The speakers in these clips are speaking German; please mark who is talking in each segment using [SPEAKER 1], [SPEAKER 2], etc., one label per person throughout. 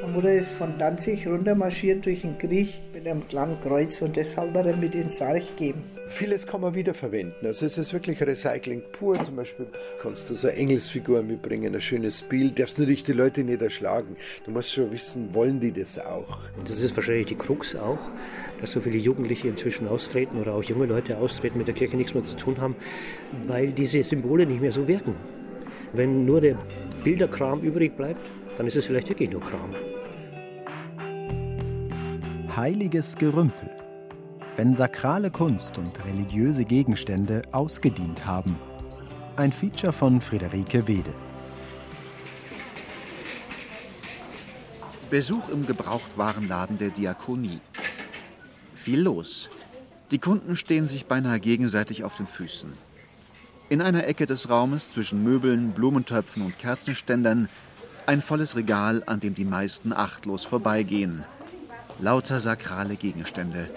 [SPEAKER 1] Meine Mutter ist von Danzig runtermarschiert durch den Krieg mit einem kleinen Kreuz und deshalb hat er mit ins Sarg gegeben.
[SPEAKER 2] Vieles kann man wiederverwenden. Also es ist wirklich Recycling pur. Zum Beispiel kannst du so eine Engelsfigur mitbringen, ein schönes Bild. Darfst natürlich die Leute nicht erschlagen. Du musst schon wissen, wollen die das auch?
[SPEAKER 3] Das ist wahrscheinlich die Krux auch, dass so viele Jugendliche inzwischen austreten oder auch junge Leute austreten, mit der Kirche nichts mehr zu tun haben, weil diese Symbole nicht mehr so wirken. Wenn nur der Bilderkram übrig bleibt, dann ist es vielleicht wirklich nur Kram.
[SPEAKER 4] Heiliges Gerümpel. Wenn sakrale Kunst und religiöse Gegenstände ausgedient haben. Ein Feature von Friederike Wede.
[SPEAKER 5] Besuch im Gebrauchtwarenladen der Diakonie. Viel los. Die Kunden stehen sich beinahe gegenseitig auf den Füßen. In einer Ecke des Raumes zwischen Möbeln, Blumentöpfen und Kerzenständern ein volles Regal, an dem die meisten achtlos vorbeigehen. Lauter sakrale Gegenstände.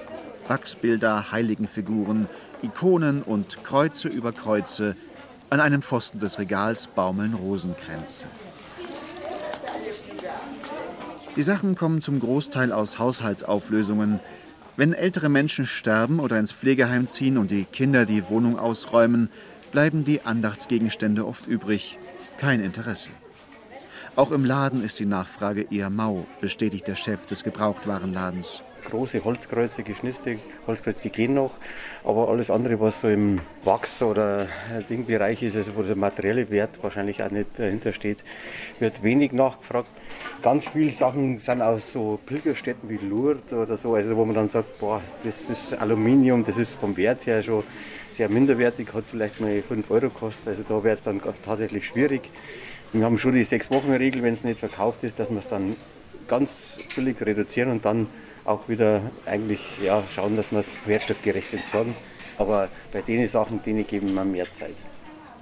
[SPEAKER 5] Wachsbilder, Heiligenfiguren, Ikonen und Kreuze über Kreuze. An einem Pfosten des Regals baumeln Rosenkränze. Die Sachen kommen zum Großteil aus Haushaltsauflösungen. Wenn ältere Menschen sterben oder ins Pflegeheim ziehen und die Kinder die Wohnung ausräumen, bleiben die Andachtsgegenstände oft übrig. Kein Interesse. Auch im Laden ist die Nachfrage eher mau, bestätigt der Chef des Gebrauchtwarenladens.
[SPEAKER 6] Große Holzkreuze, geschnitzte Holzkreuze, die gehen noch. Aber alles andere, was so im Wachs- oder Dingbereich ist, also wo der materielle Wert wahrscheinlich auch nicht dahinter steht, wird wenig nachgefragt. Ganz viele Sachen sind aus so Pilgerstätten wie Lourdes oder so, also wo man dann sagt, boah, das ist Aluminium, das ist vom Wert her schon sehr minderwertig, hat vielleicht mal 5 Euro gekostet. Also da wäre es dann tatsächlich schwierig. Wir haben schon die Sechs-Wochen-Regel, wenn es nicht verkauft ist, dass wir es dann ganz billig reduzieren und dann auch wieder eigentlich ja, schauen, dass wir es wertstoffgerecht entsorgen. Aber bei den Sachen, denen geben wir mehr Zeit.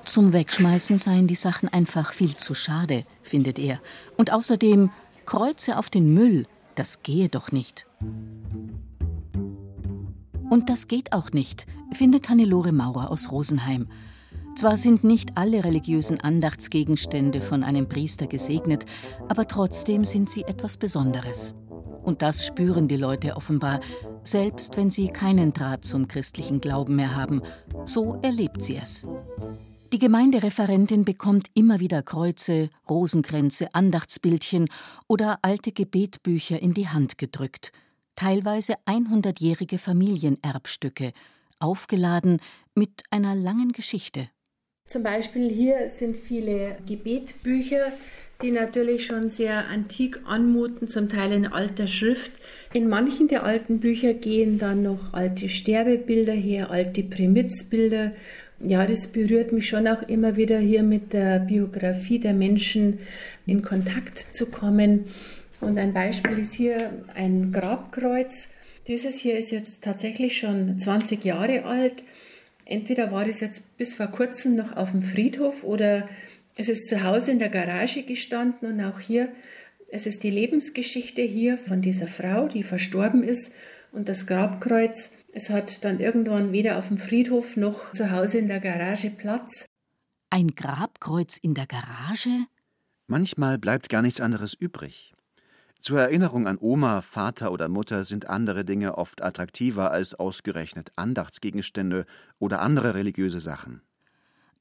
[SPEAKER 7] Zum Wegschmeißen seien die Sachen einfach viel zu schade, findet er. Und außerdem Kreuze auf den Müll, das gehe doch nicht. Und das geht auch nicht, findet Hannelore Maurer aus Rosenheim. Zwar sind nicht alle religiösen Andachtsgegenstände von einem Priester gesegnet, aber trotzdem sind sie etwas Besonderes. Und das spüren die Leute offenbar, selbst wenn sie keinen Draht zum christlichen Glauben mehr haben. So erlebt sie es. Die Gemeindereferentin bekommt immer wieder Kreuze, Rosenkränze, Andachtsbildchen oder alte Gebetbücher in die Hand gedrückt. Teilweise 100-jährige Familienerbstücke, aufgeladen mit einer langen Geschichte.
[SPEAKER 8] Zum Beispiel hier sind viele Gebetbücher, die natürlich schon sehr antik anmuten, zum Teil in alter Schrift. In manchen der alten Bücher gehen dann noch alte Sterbebilder her, alte Primizbilder. Ja, das berührt mich schon auch immer wieder hier mit der Biografie der Menschen in Kontakt zu kommen. Und ein Beispiel ist hier ein Grabkreuz. Dieses hier ist jetzt tatsächlich schon 20 Jahre alt. Entweder war das jetzt bis vor kurzem noch auf dem Friedhof oder es ist zu Hause in der Garage gestanden und auch hier, es ist die Lebensgeschichte hier von dieser Frau, die verstorben ist und das Grabkreuz. Es hat dann irgendwann weder auf dem Friedhof noch zu Hause in der Garage Platz.
[SPEAKER 7] Ein Grabkreuz in der Garage?
[SPEAKER 5] Manchmal bleibt gar nichts anderes übrig. Zur Erinnerung an Oma, Vater oder Mutter sind andere Dinge oft attraktiver als ausgerechnet Andachtsgegenstände oder andere religiöse Sachen.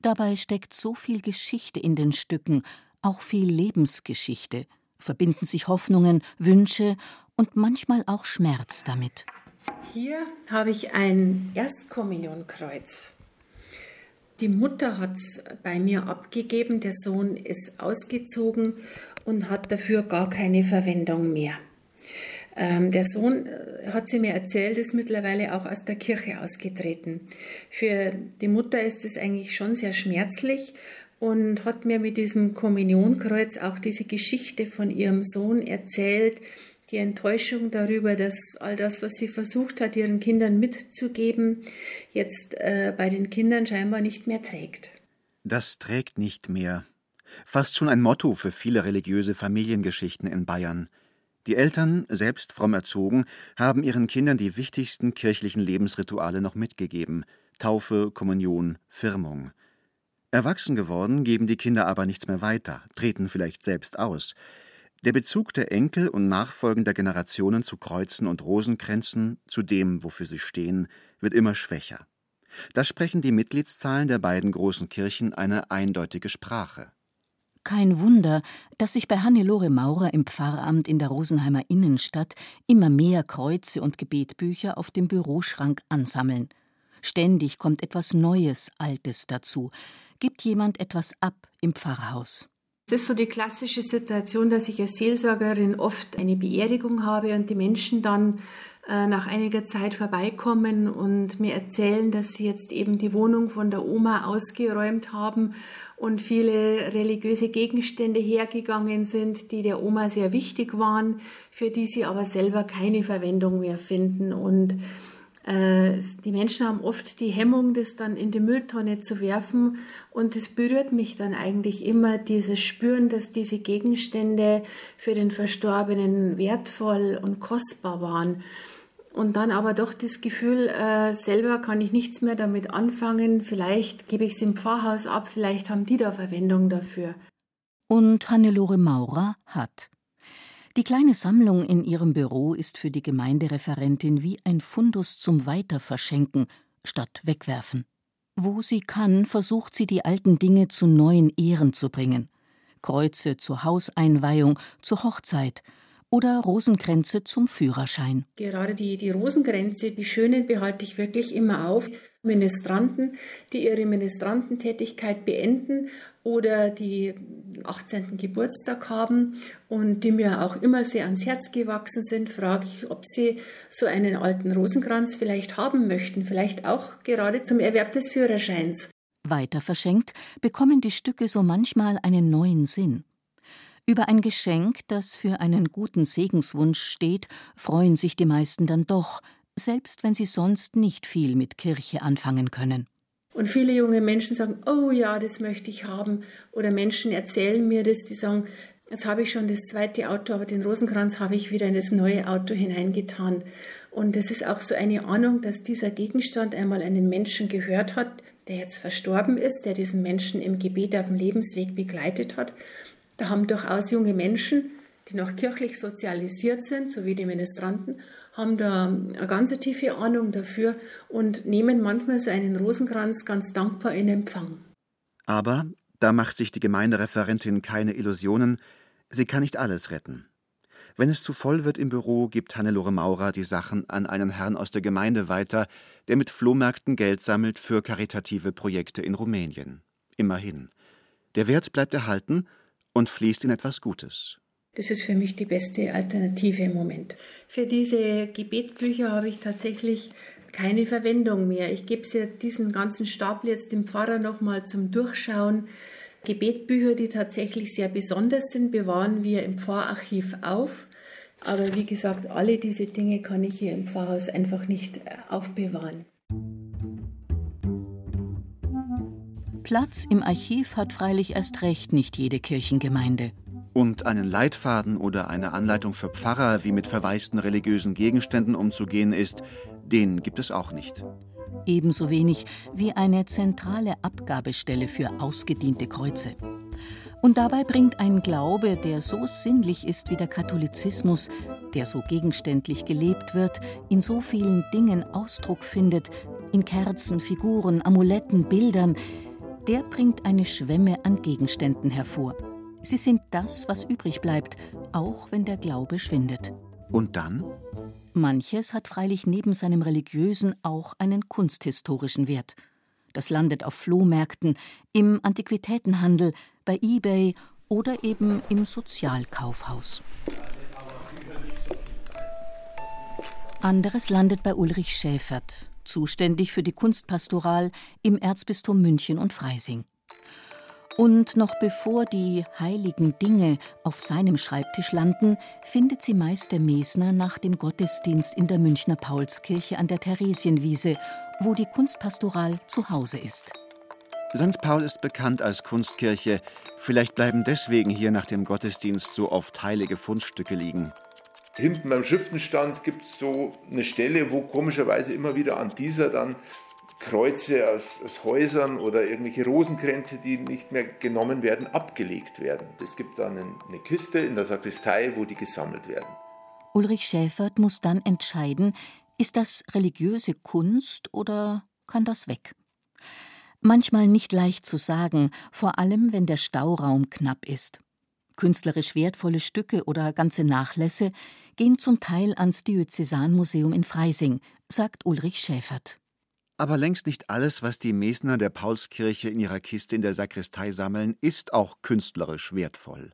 [SPEAKER 7] Dabei steckt so viel Geschichte in den Stücken, auch viel Lebensgeschichte, verbinden sich Hoffnungen, Wünsche und manchmal auch Schmerz damit.
[SPEAKER 8] Hier habe ich ein Erstkommunionkreuz. Die Mutter hat es bei mir abgegeben, der Sohn ist ausgezogen und hat dafür gar keine Verwendung mehr. Ähm, der Sohn, äh, hat sie mir erzählt, ist mittlerweile auch aus der Kirche ausgetreten. Für die Mutter ist es eigentlich schon sehr schmerzlich und hat mir mit diesem Kommunionkreuz auch diese Geschichte von ihrem Sohn erzählt, die Enttäuschung darüber, dass all das, was sie versucht hat, ihren Kindern mitzugeben, jetzt äh, bei den Kindern scheinbar nicht mehr trägt.
[SPEAKER 5] Das trägt nicht mehr. Fast schon ein Motto für viele religiöse Familiengeschichten in Bayern. Die Eltern, selbst fromm erzogen, haben ihren Kindern die wichtigsten kirchlichen Lebensrituale noch mitgegeben: Taufe, Kommunion, Firmung. Erwachsen geworden, geben die Kinder aber nichts mehr weiter, treten vielleicht selbst aus. Der Bezug der Enkel und nachfolgender Generationen zu Kreuzen und Rosenkränzen, zu dem, wofür sie stehen, wird immer schwächer. Da sprechen die Mitgliedszahlen der beiden großen Kirchen eine eindeutige Sprache.
[SPEAKER 7] Kein Wunder, dass sich bei Hannelore Maurer im Pfarramt in der Rosenheimer Innenstadt immer mehr Kreuze und Gebetbücher auf dem Büroschrank ansammeln. Ständig kommt etwas Neues, Altes dazu. Gibt jemand etwas ab im Pfarrhaus?
[SPEAKER 8] Es ist so die klassische Situation, dass ich als Seelsorgerin oft eine Beerdigung habe und die Menschen dann äh, nach einiger Zeit vorbeikommen und mir erzählen, dass sie jetzt eben die Wohnung von der Oma ausgeräumt haben und viele religiöse Gegenstände hergegangen sind, die der Oma sehr wichtig waren, für die sie aber selber keine Verwendung mehr finden. Und äh, die Menschen haben oft die Hemmung, das dann in die Mülltonne zu werfen. Und es berührt mich dann eigentlich immer, dieses Spüren, dass diese Gegenstände für den Verstorbenen wertvoll und kostbar waren und dann aber doch das Gefühl, äh, selber kann ich nichts mehr damit anfangen, vielleicht gebe ich es im Pfarrhaus ab, vielleicht haben die da Verwendung dafür.
[SPEAKER 7] Und Hannelore Maurer hat. Die kleine Sammlung in ihrem Büro ist für die Gemeindereferentin wie ein Fundus zum Weiterverschenken statt wegwerfen. Wo sie kann, versucht sie die alten Dinge zu neuen Ehren zu bringen. Kreuze zur Hauseinweihung, zur Hochzeit – oder Rosenkränze zum Führerschein.
[SPEAKER 8] Gerade die, die Rosenkränze, die schönen behalte ich wirklich immer auf. Ministranten, die ihre Ministrantentätigkeit beenden oder die 18. Geburtstag haben und die mir auch immer sehr ans Herz gewachsen sind, frage ich, ob sie so einen alten Rosenkranz vielleicht haben möchten, vielleicht auch gerade zum Erwerb des Führerscheins.
[SPEAKER 7] Weiter verschenkt bekommen die Stücke so manchmal einen neuen Sinn. Über ein Geschenk, das für einen guten Segenswunsch steht, freuen sich die meisten dann doch, selbst wenn sie sonst nicht viel mit Kirche anfangen können.
[SPEAKER 8] Und viele junge Menschen sagen, oh ja, das möchte ich haben. Oder Menschen erzählen mir das, die sagen, jetzt habe ich schon das zweite Auto, aber den Rosenkranz habe ich wieder in das neue Auto hineingetan. Und es ist auch so eine Ahnung, dass dieser Gegenstand einmal einen Menschen gehört hat, der jetzt verstorben ist, der diesen Menschen im Gebet auf dem Lebensweg begleitet hat da haben durchaus junge Menschen, die noch kirchlich sozialisiert sind, so wie die Ministranten, haben da eine ganz tiefe Ahnung dafür und nehmen manchmal so einen Rosenkranz ganz dankbar in Empfang.
[SPEAKER 5] Aber, da macht sich die Gemeindereferentin keine Illusionen, sie kann nicht alles retten. Wenn es zu voll wird im Büro, gibt Hannelore Maurer die Sachen an einen Herrn aus der Gemeinde weiter, der mit Flohmärkten Geld sammelt für karitative Projekte in Rumänien. Immerhin. Der Wert bleibt erhalten und fließt in etwas Gutes.
[SPEAKER 8] Das ist für mich die beste Alternative im Moment. Für diese Gebetbücher habe ich tatsächlich keine Verwendung mehr. Ich gebe sie diesen ganzen Stapel jetzt dem Pfarrer nochmal zum Durchschauen. Gebetbücher, die tatsächlich sehr besonders sind, bewahren wir im Pfarrarchiv auf. Aber wie gesagt, alle diese Dinge kann ich hier im Pfarrhaus einfach nicht äh, aufbewahren.
[SPEAKER 7] Platz im Archiv hat freilich erst recht nicht jede Kirchengemeinde.
[SPEAKER 5] Und einen Leitfaden oder eine Anleitung für Pfarrer, wie mit verwaisten religiösen Gegenständen umzugehen ist, den gibt es auch nicht.
[SPEAKER 7] Ebenso wenig wie eine zentrale Abgabestelle für ausgediente Kreuze. Und dabei bringt ein Glaube, der so sinnlich ist wie der Katholizismus, der so gegenständlich gelebt wird, in so vielen Dingen Ausdruck findet, in Kerzen, Figuren, Amuletten, Bildern, der bringt eine Schwemme an Gegenständen hervor. Sie sind das, was übrig bleibt, auch wenn der Glaube schwindet.
[SPEAKER 5] Und dann?
[SPEAKER 7] Manches hat freilich neben seinem religiösen auch einen kunsthistorischen Wert. Das landet auf Flohmärkten, im Antiquitätenhandel, bei eBay oder eben im Sozialkaufhaus. Anderes landet bei Ulrich Schäfert, zuständig für die Kunstpastoral im Erzbistum München und Freising. Und noch bevor die heiligen Dinge auf seinem Schreibtisch landen, findet sie Meister Mesner nach dem Gottesdienst in der Münchner Paulskirche an der Theresienwiese, wo die Kunstpastoral zu Hause ist.
[SPEAKER 5] St. Paul ist bekannt als Kunstkirche. Vielleicht bleiben deswegen hier nach dem Gottesdienst so oft heilige Fundstücke liegen.
[SPEAKER 9] Hinten beim Schriftenstand gibt es so eine Stelle, wo komischerweise immer wieder an dieser dann Kreuze aus, aus, Häusern oder irgendwelche Rosenkränze, die nicht mehr genommen werden, abgelegt werden. Es gibt dann eine Kiste in der Sakristei, wo die gesammelt werden.
[SPEAKER 7] Ulrich Schäfert muss dann entscheiden, ist das religiöse Kunst oder kann das weg? Manchmal nicht leicht zu sagen, vor allem wenn der Stauraum knapp ist. Künstlerisch wertvolle Stücke oder ganze Nachlässe gehen zum Teil ans Diözesanmuseum in Freising, sagt Ulrich Schäfert.
[SPEAKER 5] Aber längst nicht alles, was die Mesner der Paulskirche in ihrer Kiste in der Sakristei sammeln, ist auch künstlerisch wertvoll.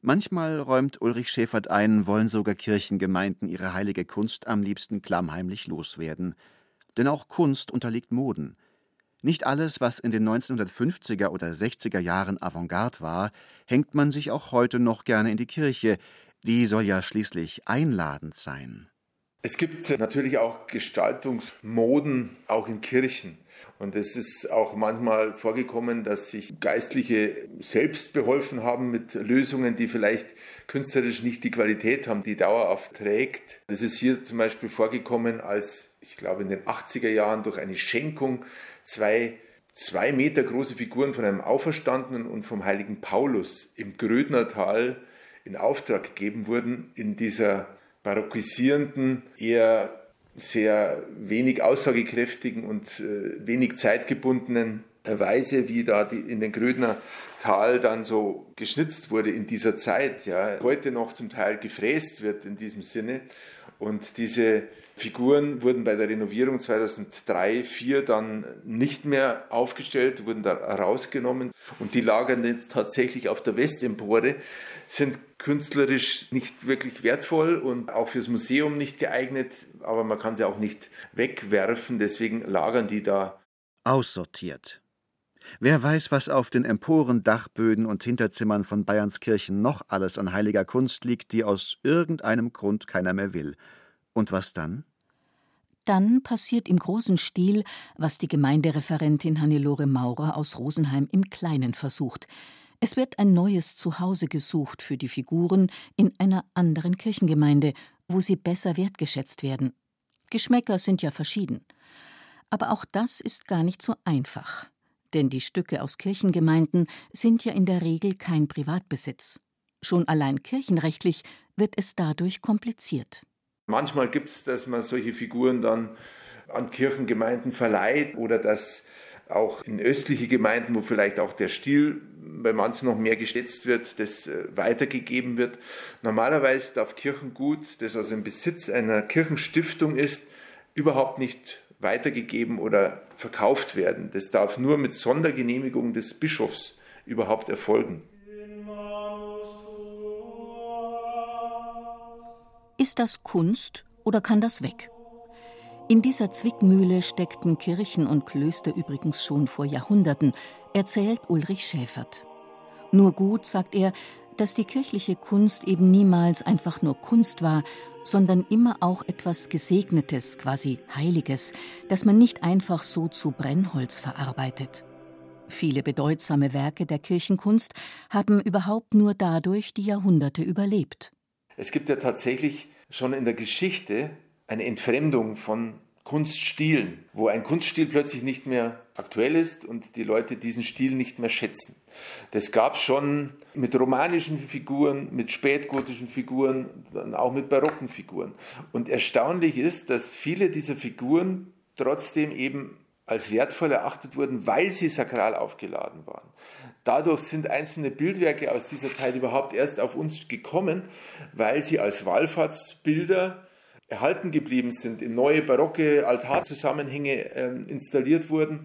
[SPEAKER 5] Manchmal räumt Ulrich Schäfert ein, wollen sogar Kirchengemeinden ihre heilige Kunst am liebsten klammheimlich loswerden. Denn auch Kunst unterliegt Moden. Nicht alles, was in den 1950er oder 60er Jahren Avantgarde war, hängt man sich auch heute noch gerne in die Kirche. Die soll ja schließlich einladend sein.
[SPEAKER 9] Es gibt natürlich auch Gestaltungsmoden, auch in Kirchen. Und es ist auch manchmal vorgekommen, dass sich Geistliche selbst beholfen haben mit Lösungen, die vielleicht künstlerisch nicht die Qualität haben, die dauerhaft trägt. Das ist hier zum Beispiel vorgekommen, als ich glaube in den 80er Jahren durch eine Schenkung zwei zwei Meter große Figuren von einem Auferstandenen und vom heiligen Paulus im Grödnertal in Auftrag gegeben wurden in dieser barockisierenden, eher sehr wenig aussagekräftigen und äh, wenig zeitgebundenen Weise, wie da die, in den Grödner Tal dann so geschnitzt wurde in dieser Zeit, ja, heute noch zum Teil gefräst wird in diesem Sinne. Und diese Figuren wurden bei der Renovierung 2003, 2004 dann nicht mehr aufgestellt, wurden da rausgenommen und die lagern jetzt tatsächlich auf der Westempore, sind künstlerisch nicht wirklich wertvoll und auch fürs Museum nicht geeignet, aber man kann sie auch nicht wegwerfen, deswegen lagern die da.
[SPEAKER 5] Aussortiert. Wer weiß, was auf den Emporen, Dachböden und Hinterzimmern von Bayerns Kirchen noch alles an heiliger Kunst liegt, die aus irgendeinem Grund keiner mehr will. Und was dann?
[SPEAKER 7] Dann passiert im großen Stil, was die Gemeindereferentin Hannelore Maurer aus Rosenheim im Kleinen versucht. Es wird ein neues Zuhause gesucht für die Figuren in einer anderen Kirchengemeinde, wo sie besser wertgeschätzt werden. Geschmäcker sind ja verschieden. Aber auch das ist gar nicht so einfach denn die Stücke aus Kirchengemeinden sind ja in der Regel kein Privatbesitz. Schon allein kirchenrechtlich wird es dadurch kompliziert.
[SPEAKER 9] Manchmal gibt es, dass man solche Figuren dann an Kirchengemeinden verleiht oder dass auch in östliche Gemeinden, wo vielleicht auch der Stil bei manchen noch mehr geschätzt wird, das äh, weitergegeben wird. Normalerweise darf Kirchengut, das also im Besitz einer Kirchenstiftung ist, überhaupt nicht weitergegeben oder verkauft werden. Das darf nur mit Sondergenehmigung des Bischofs überhaupt erfolgen.
[SPEAKER 7] Ist das Kunst oder kann das weg? In dieser Zwickmühle steckten Kirchen und Klöster übrigens schon vor Jahrhunderten, erzählt Ulrich Schäfert. Nur gut, sagt er, dass die kirchliche Kunst eben niemals einfach nur Kunst war, sondern immer auch etwas Gesegnetes, quasi Heiliges, das man nicht einfach so zu Brennholz verarbeitet. Viele bedeutsame Werke der Kirchenkunst haben überhaupt nur dadurch die Jahrhunderte überlebt.
[SPEAKER 9] Es gibt ja tatsächlich schon in der Geschichte eine Entfremdung von Kunststilen, wo ein Kunststil plötzlich nicht mehr aktuell ist und die Leute diesen Stil nicht mehr schätzen. Das gab es schon mit romanischen Figuren, mit spätgotischen Figuren, auch mit barocken Figuren. Und erstaunlich ist, dass viele dieser Figuren trotzdem eben als wertvoll erachtet wurden, weil sie sakral aufgeladen waren. Dadurch sind einzelne Bildwerke aus dieser Zeit überhaupt erst auf uns gekommen, weil sie als Wallfahrtsbilder erhalten geblieben sind, in neue barocke Altarzusammenhänge äh, installiert wurden,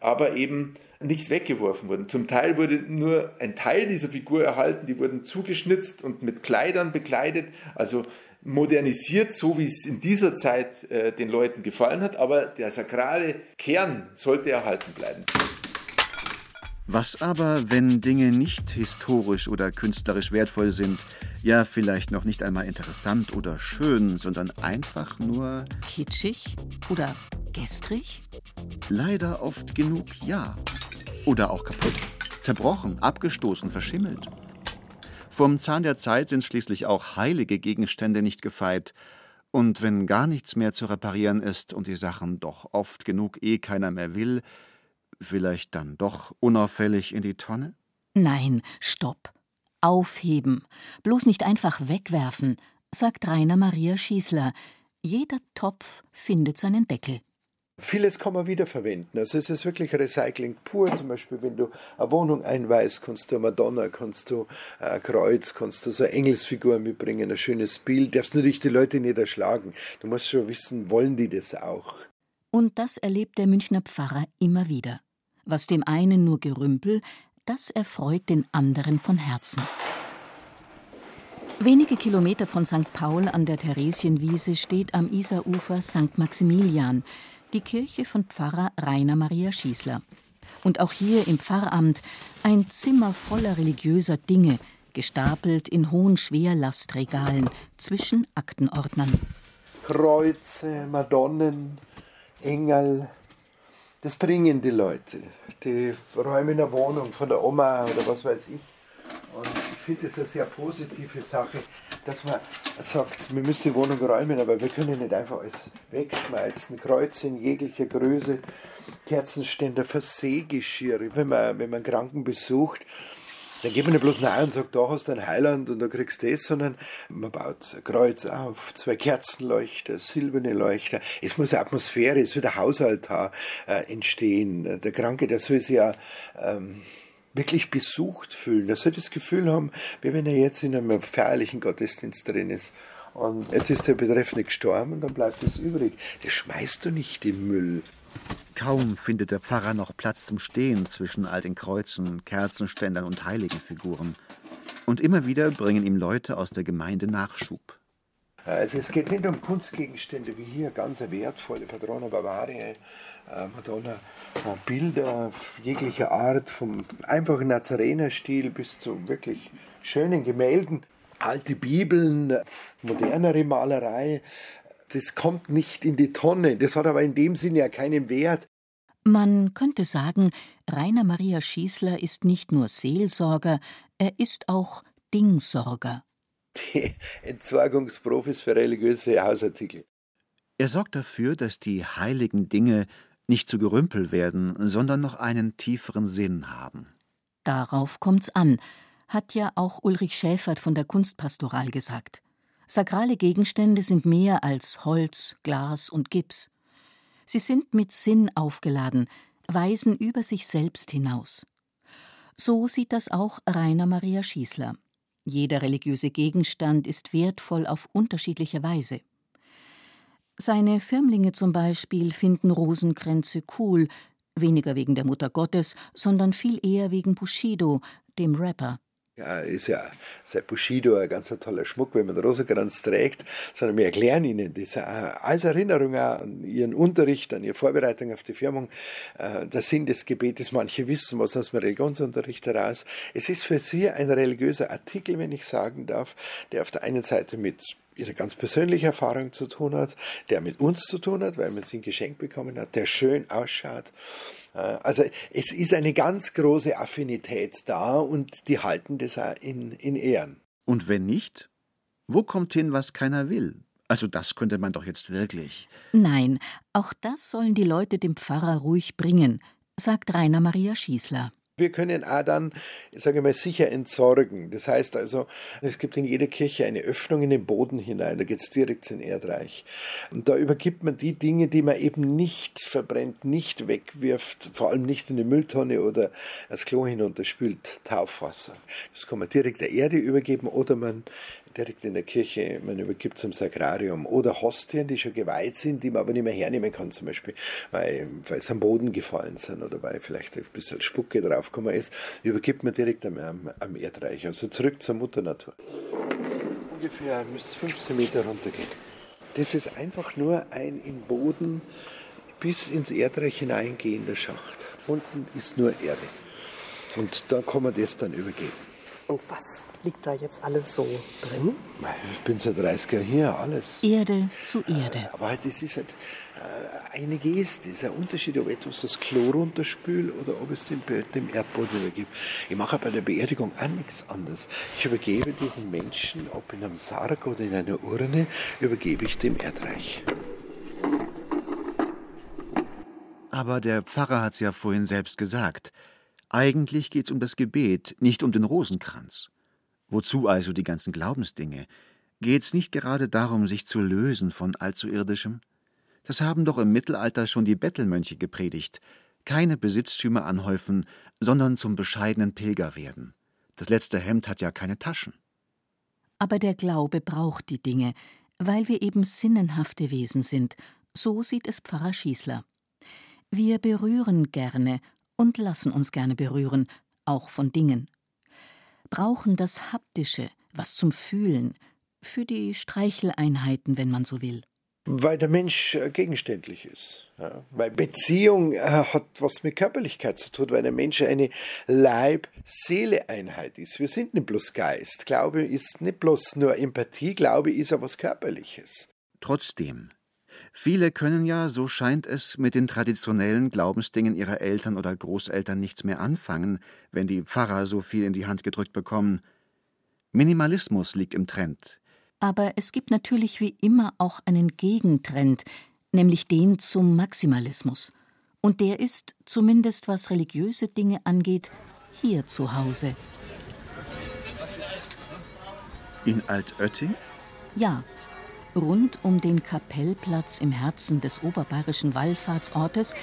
[SPEAKER 9] aber eben nicht weggeworfen wurden. Zum Teil wurde nur ein Teil dieser Figur erhalten, die wurden zugeschnitzt und mit Kleidern bekleidet, also modernisiert, so wie es in dieser Zeit äh, den Leuten gefallen hat, aber der sakrale Kern sollte erhalten bleiben.
[SPEAKER 5] Was aber, wenn Dinge nicht historisch oder künstlerisch wertvoll sind, ja vielleicht noch nicht einmal interessant oder schön, sondern einfach nur
[SPEAKER 7] kitschig oder gestrig?
[SPEAKER 5] Leider oft genug ja. Oder auch kaputt, zerbrochen, abgestoßen, verschimmelt. Vom Zahn der Zeit sind schließlich auch heilige Gegenstände nicht gefeit. Und wenn gar nichts mehr zu reparieren ist und die Sachen doch oft genug eh keiner mehr will, vielleicht dann doch unauffällig in die Tonne?
[SPEAKER 7] Nein, stopp. Aufheben. Bloß nicht einfach wegwerfen, sagt Rainer Maria Schießler. Jeder Topf findet seinen Deckel.
[SPEAKER 2] Vieles kann man wiederverwenden. Also es ist wirklich Recycling pur. Zum Beispiel, wenn du eine Wohnung einweist, kannst du eine Madonna, kannst du ein Kreuz, kannst du so eine Engelsfigur mitbringen, ein schönes Bild. Darfst natürlich die Leute nicht erschlagen. Du musst schon wissen, wollen die das auch?
[SPEAKER 7] Und das erlebt der Münchner Pfarrer immer wieder. Was dem einen nur Gerümpel, das erfreut den anderen von Herzen. Wenige Kilometer von St. Paul an der Theresienwiese steht am Isarufer St. Maximilian, die Kirche von Pfarrer Rainer Maria Schießler. Und auch hier im Pfarramt ein Zimmer voller religiöser Dinge, gestapelt in hohen Schwerlastregalen zwischen Aktenordnern.
[SPEAKER 2] Kreuze, Madonnen, Engel, das bringen die Leute. Die räumen eine Wohnung von der Oma oder was weiß ich. Und ich finde es eine sehr positive Sache, dass man sagt, wir müssen die Wohnung räumen, aber wir können nicht einfach alles wegschmeißen. Kreuze in jeglicher Größe, Kerzenständer, Versägeschirr. Wenn man, wenn man Kranken besucht, dann geht man nicht bloß nach und sagt, da hast du ein Heiland und da kriegst du das, sondern man baut ein Kreuz auf, zwei Kerzenleuchter, silberne Leuchter. Es muss eine Atmosphäre, es wird ein Hausaltar äh, entstehen. Der Kranke, der soll sich ja ähm, wirklich besucht fühlen. Er soll das Gefühl haben, wie wenn er jetzt in einem feierlichen Gottesdienst drin ist. Und jetzt ist der Betreffende gestorben und dann bleibt es übrig. Das schmeißt du nicht im Müll.
[SPEAKER 5] Kaum findet der Pfarrer noch Platz zum Stehen zwischen all den Kreuzen, Kerzenständern und Heiligenfiguren. Und immer wieder bringen ihm Leute aus der Gemeinde Nachschub.
[SPEAKER 2] Also es geht nicht um Kunstgegenstände wie hier, ganz wertvolle Patrona Bavaria, äh, Madonna, äh, Bilder jeglicher Art, vom einfachen Nazarenerstil bis zu wirklich schönen Gemälden, alte Bibeln, modernere Malerei, das kommt nicht in die Tonne. Das hat aber in dem Sinne ja keinen Wert.
[SPEAKER 7] Man könnte sagen, Rainer Maria Schießler ist nicht nur Seelsorger, er ist auch Dingsorger.
[SPEAKER 2] Die Entsorgungsprofis für religiöse Hausartikel.
[SPEAKER 5] Er sorgt dafür, dass die heiligen Dinge nicht zu Gerümpel werden, sondern noch einen tieferen Sinn haben.
[SPEAKER 7] Darauf kommt's an, hat ja auch Ulrich Schäfert von der Kunstpastoral gesagt. Sakrale Gegenstände sind mehr als Holz, Glas und Gips. Sie sind mit Sinn aufgeladen, weisen über sich selbst hinaus. So sieht das auch Rainer Maria Schießler. Jeder religiöse Gegenstand ist wertvoll auf unterschiedliche Weise. Seine Firmlinge zum Beispiel finden Rosenkränze cool, weniger wegen der Mutter Gottes, sondern viel eher wegen Bushido, dem Rapper.
[SPEAKER 2] Ja, ist ja seit Bushido ein ganz toller Schmuck, wenn man den Rosenkranz trägt, sondern wir erklären ihnen das als Erinnerung an ihren Unterricht, an ihre Vorbereitung auf die Firmung, äh, der Sinn des Gebetes. Manche wissen was aus dem Religionsunterricht heraus. Es ist für sie ein religiöser Artikel, wenn ich sagen darf, der auf der einen Seite mit ihre ganz persönliche Erfahrung zu tun hat, der mit uns zu tun hat, weil man sie ein Geschenk bekommen hat, der schön ausschaut äh, also es ist eine ganz große Affinität da und die halten das auch in, in Ehren.
[SPEAKER 5] Und wenn nicht? Wo kommt hin, was keiner will? Also das könnte man doch jetzt wirklich.
[SPEAKER 7] Nein, auch das sollen die Leute dem Pfarrer ruhig bringen, sagt Rainer Maria Schießler.
[SPEAKER 2] Wir können auch dann, sage ich mal, sicher entsorgen. Das heißt also, es gibt in jeder Kirche eine Öffnung in den Boden hinein, da geht es direkt ins Erdreich. Und da übergibt man die Dinge, die man eben nicht verbrennt, nicht wegwirft, vor allem nicht in die Mülltonne oder das Klo hinunterspült, Taufwasser. Das kann man direkt der Erde übergeben oder man direkt in der Kirche, man übergibt es im Sakrarium. Oder Hostien, die schon geweiht sind, die man aber nicht mehr hernehmen kann, zum Beispiel, weil, weil sie am Boden gefallen sind oder weil vielleicht ein bisschen Spucke draufgekommen ist, übergibt man direkt am, am, Erdreich. Also zurück zur Mutter Natur. Ungefähr müsste 15 Meter runtergehen. Das ist einfach nur ein im Boden bis ins Erdreich hineingehender Schacht. Unten ist nur Erde. Und da kann man das dann übergeben.
[SPEAKER 10] Und was liegt da jetzt alles so drin?
[SPEAKER 2] Ich bin seit 30 Jahren hier, alles.
[SPEAKER 7] Erde zu Erde.
[SPEAKER 2] Äh, aber halt, das ist halt äh, eine Geste, das ist ein Unterschied, ob etwas das Chlor runterspült oder ob es dem, dem Erdboden übergibt. Ich mache bei der Beerdigung auch nichts anderes. Ich übergebe diesen Menschen, ob in einem Sarg oder in einer Urne, übergebe ich dem Erdreich.
[SPEAKER 5] Aber der Pfarrer hat es ja vorhin selbst gesagt. Eigentlich geht es um das Gebet, nicht um den Rosenkranz. Wozu also die ganzen Glaubensdinge? Geht's nicht gerade darum, sich zu lösen von allzu irdischem? Das haben doch im Mittelalter schon die Bettelmönche gepredigt. Keine Besitztümer anhäufen, sondern zum bescheidenen Pilger werden. Das letzte Hemd hat ja keine Taschen.
[SPEAKER 7] Aber der Glaube braucht die Dinge, weil wir eben sinnenhafte Wesen sind. So sieht es Pfarrer Schießler. Wir berühren gerne und lassen uns gerne berühren, auch von Dingen. Brauchen das Haptische, was zum Fühlen, für die Streicheleinheiten, wenn man so will.
[SPEAKER 2] Weil der Mensch äh, gegenständlich ist. Ja. Weil Beziehung äh, hat was mit Körperlichkeit zu tun, weil der Mensch eine Leib-Seele-Einheit ist. Wir sind nicht bloß Geist. Glaube ist nicht bloß nur Empathie, Glaube ist auch was Körperliches.
[SPEAKER 5] Trotzdem, Viele können ja, so scheint es, mit den traditionellen Glaubensdingen ihrer Eltern oder Großeltern nichts mehr anfangen, wenn die Pfarrer so viel in die Hand gedrückt bekommen. Minimalismus liegt im Trend.
[SPEAKER 7] Aber es gibt natürlich wie immer auch einen Gegentrend, nämlich den zum Maximalismus. Und der ist, zumindest was religiöse Dinge angeht, hier zu Hause.
[SPEAKER 5] In Altötting?
[SPEAKER 7] Ja, Rund um den Kapellplatz im Herzen des oberbayerischen Wallfahrtsortes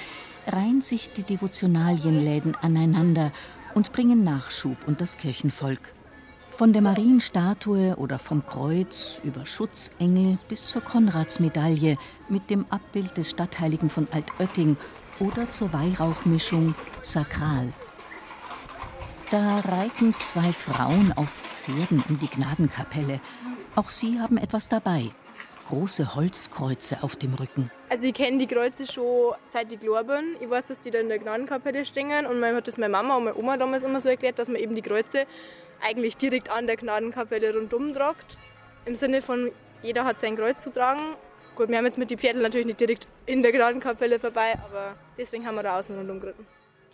[SPEAKER 7] reihen sich die Devotionalienläden aneinander und bringen Nachschub und das Kirchenvolk. Von der Marienstatue oder vom Kreuz über Schutzengel bis zur Konradsmedaille mit dem Abbild des Stadtheiligen von Altötting oder zur Weihrauchmischung Sakral. Da reiten zwei Frauen auf Pferden in die Gnadenkapelle. Auch sie haben etwas dabei große Holzkreuze auf dem Rücken.
[SPEAKER 11] Also ich kenne die Kreuze schon seit ich klar bin. Ich weiß, dass die da in der Gnadenkapelle stehen und man hat das meine Mama und meine Oma damals immer so erklärt, dass man eben die Kreuze eigentlich direkt an der Gnadenkapelle rundum tragt. Im Sinne von, jeder hat sein Kreuz zu tragen. Gut, wir haben jetzt mit den Pferden natürlich nicht direkt in der Gnadenkapelle vorbei, aber deswegen haben wir da außen rundum geritten.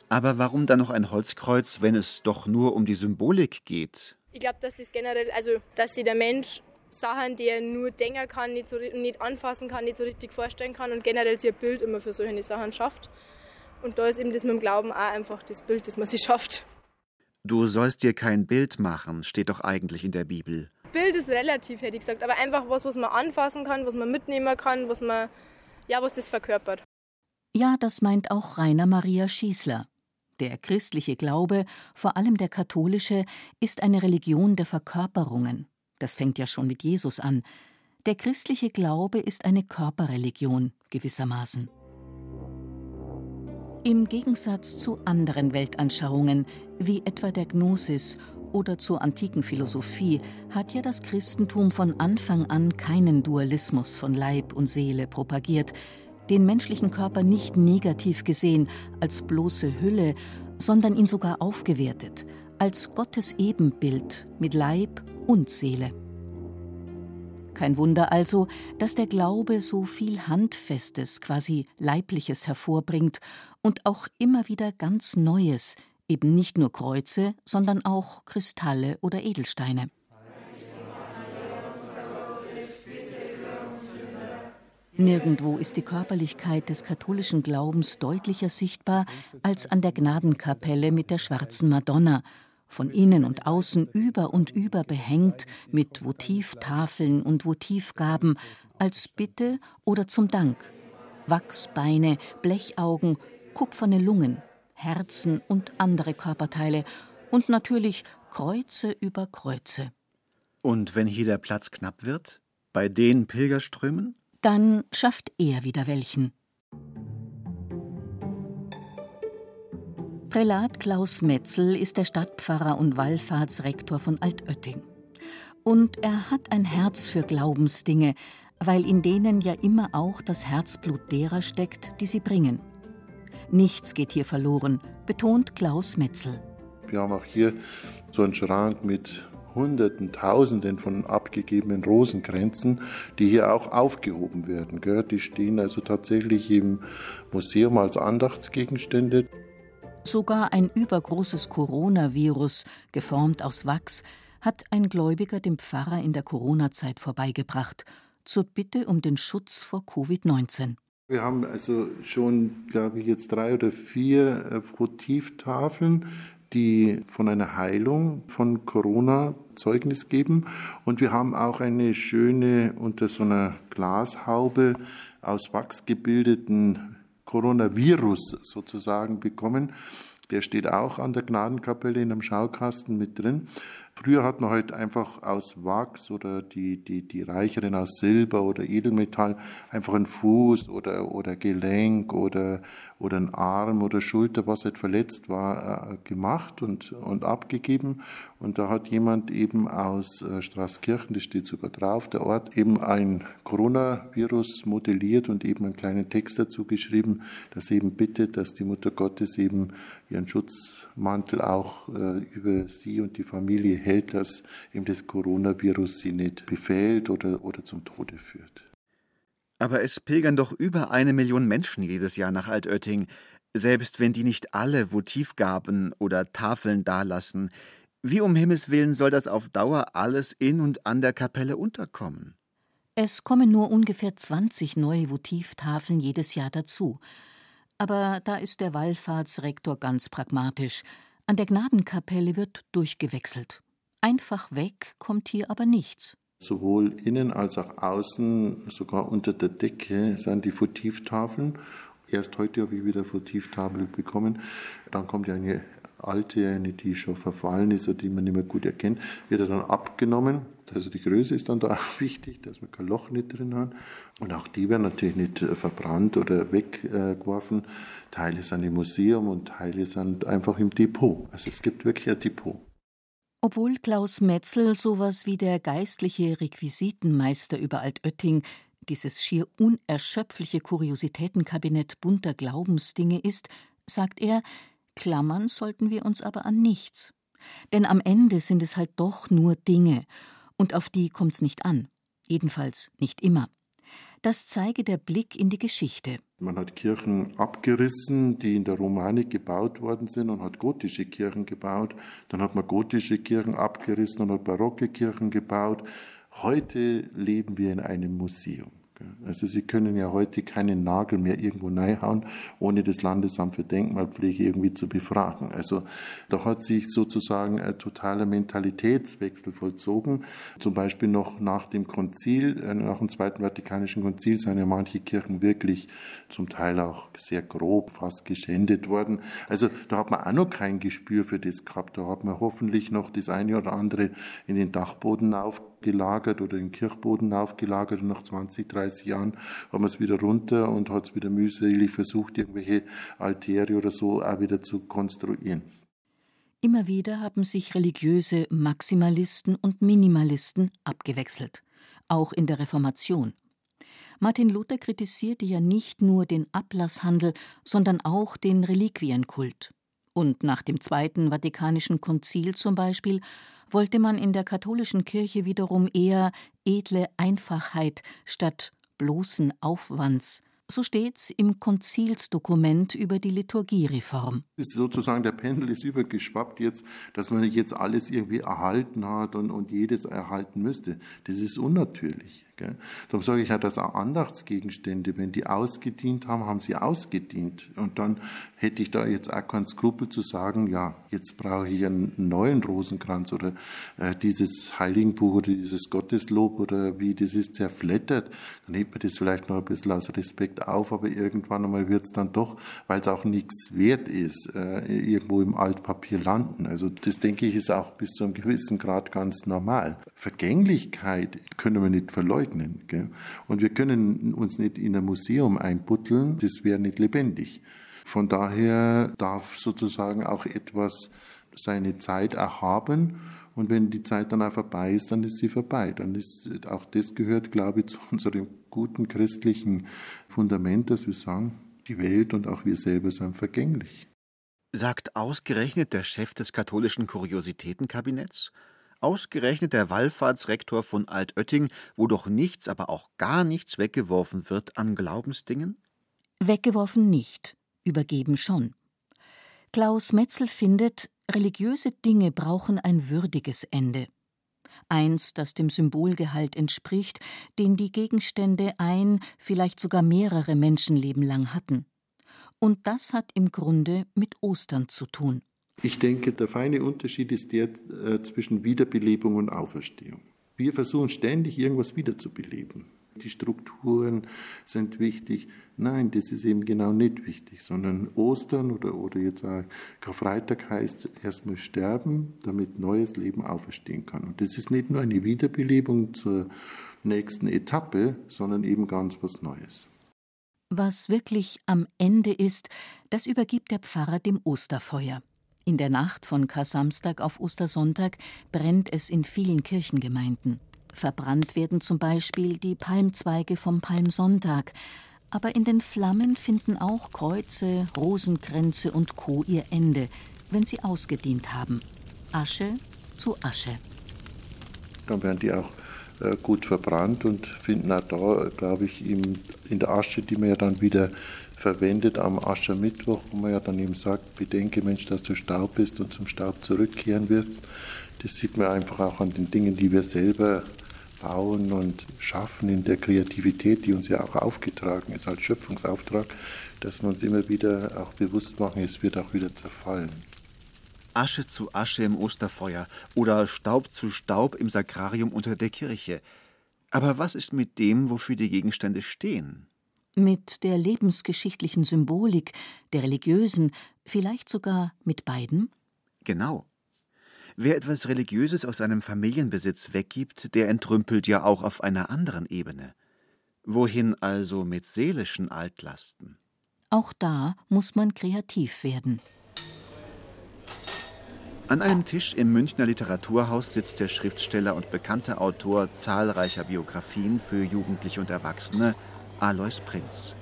[SPEAKER 5] Aber warum dann noch ein Holzkreuz, wenn es doch nur um die Symbolik geht?
[SPEAKER 11] Ich glaube, dass das generell, also dass sich der Mensch Sachen, die er nur denken kann, nicht, so, nicht anfassen kann, nicht so richtig vorstellen kann und generell sich ein Bild immer für solche Sachen schafft. Und da ist eben das mit dem Glauben auch einfach das Bild, das man sich schafft.
[SPEAKER 5] Du sollst dir kein Bild machen, steht doch eigentlich in der Bibel.
[SPEAKER 11] Bild ist relativ, hätte ich gesagt, aber einfach was, was man anfassen kann, was man mitnehmen kann, was man, ja, was das verkörpert.
[SPEAKER 7] Ja, das meint auch Rainer Maria Schießler. Der christliche Glaube, vor allem der katholische, ist eine Religion der Verkörperungen. Das fängt ja schon mit Jesus an. Der christliche Glaube ist eine Körperreligion gewissermaßen. Im Gegensatz zu anderen Weltanschauungen, wie etwa der Gnosis oder zur antiken Philosophie, hat ja das Christentum von Anfang an keinen Dualismus von Leib und Seele propagiert, den menschlichen Körper nicht negativ gesehen als bloße Hülle, sondern ihn sogar aufgewertet, als Gottes Ebenbild mit Leib und Seele. Kein Wunder also, dass der Glaube so viel Handfestes, quasi Leibliches hervorbringt und auch immer wieder ganz Neues, eben nicht nur Kreuze, sondern auch Kristalle oder Edelsteine. Nirgendwo ist die Körperlichkeit des katholischen Glaubens deutlicher sichtbar als an der Gnadenkapelle mit der schwarzen Madonna, von innen und außen über und über behängt mit Votivtafeln und Votivgaben als Bitte oder zum Dank. Wachsbeine, Blechaugen, kupferne Lungen, Herzen und andere Körperteile und natürlich Kreuze über Kreuze.
[SPEAKER 5] Und wenn hier der Platz knapp wird? Bei den Pilgerströmen?
[SPEAKER 7] Dann schafft er wieder welchen. Prälat Klaus Metzel ist der Stadtpfarrer und Wallfahrtsrektor von Altötting. Und er hat ein Herz für Glaubensdinge, weil in denen ja immer auch das Herzblut derer steckt, die sie bringen. Nichts geht hier verloren, betont Klaus Metzel.
[SPEAKER 12] Wir haben auch hier so einen Schrank mit Hunderten, Tausenden von abgegebenen Rosenkränzen, die hier auch aufgehoben werden. Die stehen also tatsächlich im Museum als Andachtsgegenstände.
[SPEAKER 7] Sogar ein übergroßes Coronavirus, geformt aus Wachs, hat ein Gläubiger dem Pfarrer in der Corona-Zeit vorbeigebracht, zur Bitte um den Schutz vor Covid-19.
[SPEAKER 12] Wir haben also schon, glaube ich, jetzt drei oder vier äh, Votivtafeln, die von einer Heilung von Corona Zeugnis geben. Und wir haben auch eine schöne unter so einer Glashaube aus Wachs gebildeten Coronavirus sozusagen bekommen. Der steht auch an der Gnadenkapelle in einem Schaukasten mit drin. Früher hat man halt einfach aus Wachs oder die, die, die Reicheren aus Silber oder Edelmetall einfach einen Fuß oder, oder Gelenk oder, oder ein Arm oder Schulter, was halt verletzt war, äh, gemacht und, und abgegeben. Und da hat jemand eben aus äh, Straßkirchen, das steht sogar drauf, der Ort, eben ein Coronavirus modelliert und eben einen kleinen Text dazu geschrieben, das eben bittet, dass die Mutter Gottes eben ihren Schutzmantel auch äh, über sie und die Familie hält, dass eben das Coronavirus sie nicht befällt oder, oder zum Tode führt.
[SPEAKER 5] Aber es pilgern doch über eine Million Menschen jedes Jahr nach Altötting, selbst wenn die nicht alle Votivgaben oder Tafeln dalassen. Wie um Himmels willen soll das auf Dauer alles in und an der Kapelle unterkommen?
[SPEAKER 7] Es kommen nur ungefähr 20 neue Votivtafeln jedes Jahr dazu. Aber da ist der Wallfahrtsrektor ganz pragmatisch. An der Gnadenkapelle wird durchgewechselt. Einfach weg kommt hier aber nichts.
[SPEAKER 12] Sowohl innen als auch außen, sogar unter der Decke, sind die Votivtafeln. Erst heute habe ich wieder Votivtafel bekommen. Dann kommt ja eine alte, eine, die schon verfallen ist oder die man nicht mehr gut erkennt, wird er dann abgenommen. Also die Größe ist dann da auch wichtig, dass man kein Loch nicht drin hat. Und auch die werden natürlich nicht verbrannt oder weggeworfen. Teile sind im Museum und Teile sind einfach im Depot. Also es gibt wirklich ein Depot.
[SPEAKER 7] Obwohl Klaus Metzel sowas wie der geistliche Requisitenmeister über Altötting, dieses schier unerschöpfliche Kuriositätenkabinett bunter Glaubensdinge ist, sagt er, klammern sollten wir uns aber an nichts. Denn am Ende sind es halt doch nur Dinge, und auf die kommt's nicht an. Jedenfalls nicht immer. Das zeige der Blick in die Geschichte.
[SPEAKER 12] Man hat Kirchen abgerissen, die in der Romanik gebaut worden sind und hat gotische Kirchen gebaut. Dann hat man gotische Kirchen abgerissen und hat barocke Kirchen gebaut. Heute leben wir in einem Museum. Also Sie können ja heute keinen Nagel mehr irgendwo reinhauen, ohne das Landesamt für Denkmalpflege irgendwie zu befragen. Also da hat sich sozusagen ein totaler Mentalitätswechsel vollzogen. Zum Beispiel noch nach dem Konzil, äh, nach dem Zweiten Vatikanischen Konzil sind ja manche Kirchen wirklich zum Teil auch sehr grob, fast geschändet worden. Also da hat man auch noch kein Gespür für das gehabt. Da hat man hoffentlich noch das eine oder andere in den Dachboden aufgebaut gelagert oder in Kirchboden aufgelagert und nach 20, 30 Jahren haben wir es wieder runter und hat es wieder mühselig versucht, irgendwelche Altäre oder so auch wieder zu konstruieren.
[SPEAKER 7] Immer wieder haben sich religiöse Maximalisten und Minimalisten abgewechselt, auch in der Reformation. Martin Luther kritisierte ja nicht nur den Ablasshandel, sondern auch den Reliquienkult. Und nach dem Zweiten Vatikanischen Konzil zum Beispiel wollte man in der katholischen Kirche wiederum eher edle Einfachheit statt bloßen Aufwands. So steht's im Konzilsdokument über die Liturgiereform.
[SPEAKER 12] Ist sozusagen der Pendel ist übergeschwappt jetzt, dass man jetzt alles irgendwie erhalten hat und, und jedes erhalten müsste. Das ist unnatürlich. Darum sage ich ja, dass auch Andachtsgegenstände, wenn die ausgedient haben, haben sie ausgedient. Und dann hätte ich da jetzt auch keinen Skrupel zu sagen, ja, jetzt brauche ich einen neuen Rosenkranz oder äh, dieses Heiligenbuch oder dieses Gotteslob oder wie das ist zerflettert. Dann hebt man das vielleicht noch ein bisschen aus Respekt auf, aber irgendwann einmal wird es dann doch, weil es auch nichts wert ist, äh, irgendwo im Altpapier landen. Also das denke ich ist auch bis zu einem gewissen Grad ganz normal. Vergänglichkeit können wir nicht verleugnen leugnen. Gell? Und wir können uns nicht in ein Museum einbutteln, das wäre nicht lebendig. Von daher darf sozusagen auch etwas seine Zeit erhaben. Und wenn die Zeit dann auch vorbei ist, dann ist sie vorbei. Dann ist auch das gehört, glaube ich, zu unserem guten christlichen Fundament, dass wir sagen, die Welt und auch wir selber sind vergänglich.
[SPEAKER 5] Sagt ausgerechnet der Chef des katholischen Kuriositätenkabinetts? Ausgerechnet der Wallfahrtsrektor von Altötting, wo doch nichts, aber auch gar nichts weggeworfen wird an Glaubensdingen?
[SPEAKER 7] Weggeworfen nicht, übergeben schon. Klaus Metzel findet, religiöse Dinge brauchen ein würdiges Ende. Eins, das dem Symbolgehalt entspricht, den die Gegenstände ein, vielleicht sogar mehrere Menschenleben lang hatten. Und das hat im Grunde mit Ostern zu tun.
[SPEAKER 12] Ich denke, der feine Unterschied ist der äh, zwischen Wiederbelebung und Auferstehung. Wir versuchen ständig irgendwas wiederzubeleben die Strukturen sind wichtig. Nein, das ist eben genau nicht wichtig, sondern Ostern oder, oder jetzt auch Karfreitag heißt erstmal sterben, damit neues Leben auferstehen kann. Und das ist nicht nur eine Wiederbelebung zur nächsten Etappe, sondern eben ganz was Neues.
[SPEAKER 7] Was wirklich am Ende ist, das übergibt der Pfarrer dem Osterfeuer. In der Nacht von Kar-Samstag auf Ostersonntag brennt es in vielen Kirchengemeinden. Verbrannt werden zum Beispiel die Palmzweige vom Palmsonntag, aber in den Flammen finden auch Kreuze, Rosenkränze und Co. ihr Ende, wenn sie ausgedient haben. Asche zu Asche.
[SPEAKER 12] Dann werden die auch äh, gut verbrannt und finden auch da, glaube ich, in der Asche, die man ja dann wieder verwendet am Aschermittwoch, wo man ja dann eben sagt, bedenke Mensch, dass du Staub bist und zum Staub zurückkehren wirst. Das sieht man einfach auch an den Dingen, die wir selber bauen und schaffen in der Kreativität, die uns ja auch aufgetragen ist als Schöpfungsauftrag, dass wir uns immer wieder auch bewusst machen, es wird auch wieder zerfallen.
[SPEAKER 5] Asche zu Asche im Osterfeuer oder Staub zu Staub im Sakrarium unter der Kirche. Aber was ist mit dem, wofür die Gegenstände stehen?
[SPEAKER 7] Mit der lebensgeschichtlichen Symbolik, der religiösen, vielleicht sogar mit beiden?
[SPEAKER 5] Genau. Wer etwas Religiöses aus seinem Familienbesitz weggibt, der entrümpelt ja auch auf einer anderen Ebene. Wohin also mit seelischen Altlasten?
[SPEAKER 7] Auch da muss man kreativ werden.
[SPEAKER 5] An einem Tisch im Münchner Literaturhaus sitzt der Schriftsteller und bekannte Autor zahlreicher Biografien für Jugendliche und Erwachsene, Alois Prinz.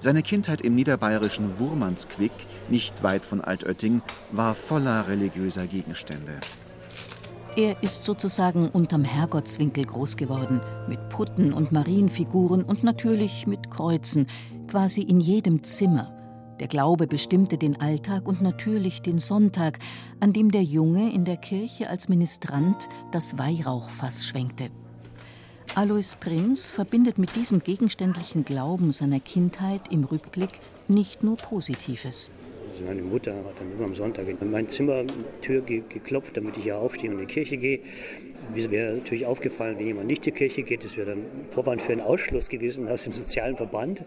[SPEAKER 5] Seine Kindheit im niederbayerischen Wurmansquick, nicht weit von Altötting, war voller religiöser Gegenstände.
[SPEAKER 7] Er ist sozusagen unterm Herrgottswinkel groß geworden, mit Putten und Marienfiguren und natürlich mit Kreuzen, quasi in jedem Zimmer. Der Glaube bestimmte den Alltag und natürlich den Sonntag, an dem der Junge in der Kirche als Ministrant das Weihrauchfass schwenkte. Alois Prinz verbindet mit diesem gegenständlichen Glauben seiner Kindheit im Rückblick nicht nur Positives.
[SPEAKER 3] Also meine Mutter hat dann immer am Sonntag in meine Zimmertür geklopft, damit ich ja aufstehe und in die Kirche gehe. Mir wäre natürlich aufgefallen, wenn jemand nicht in die Kirche geht, das wäre dann Vorwand für einen Ausschluss gewesen aus dem sozialen Verband.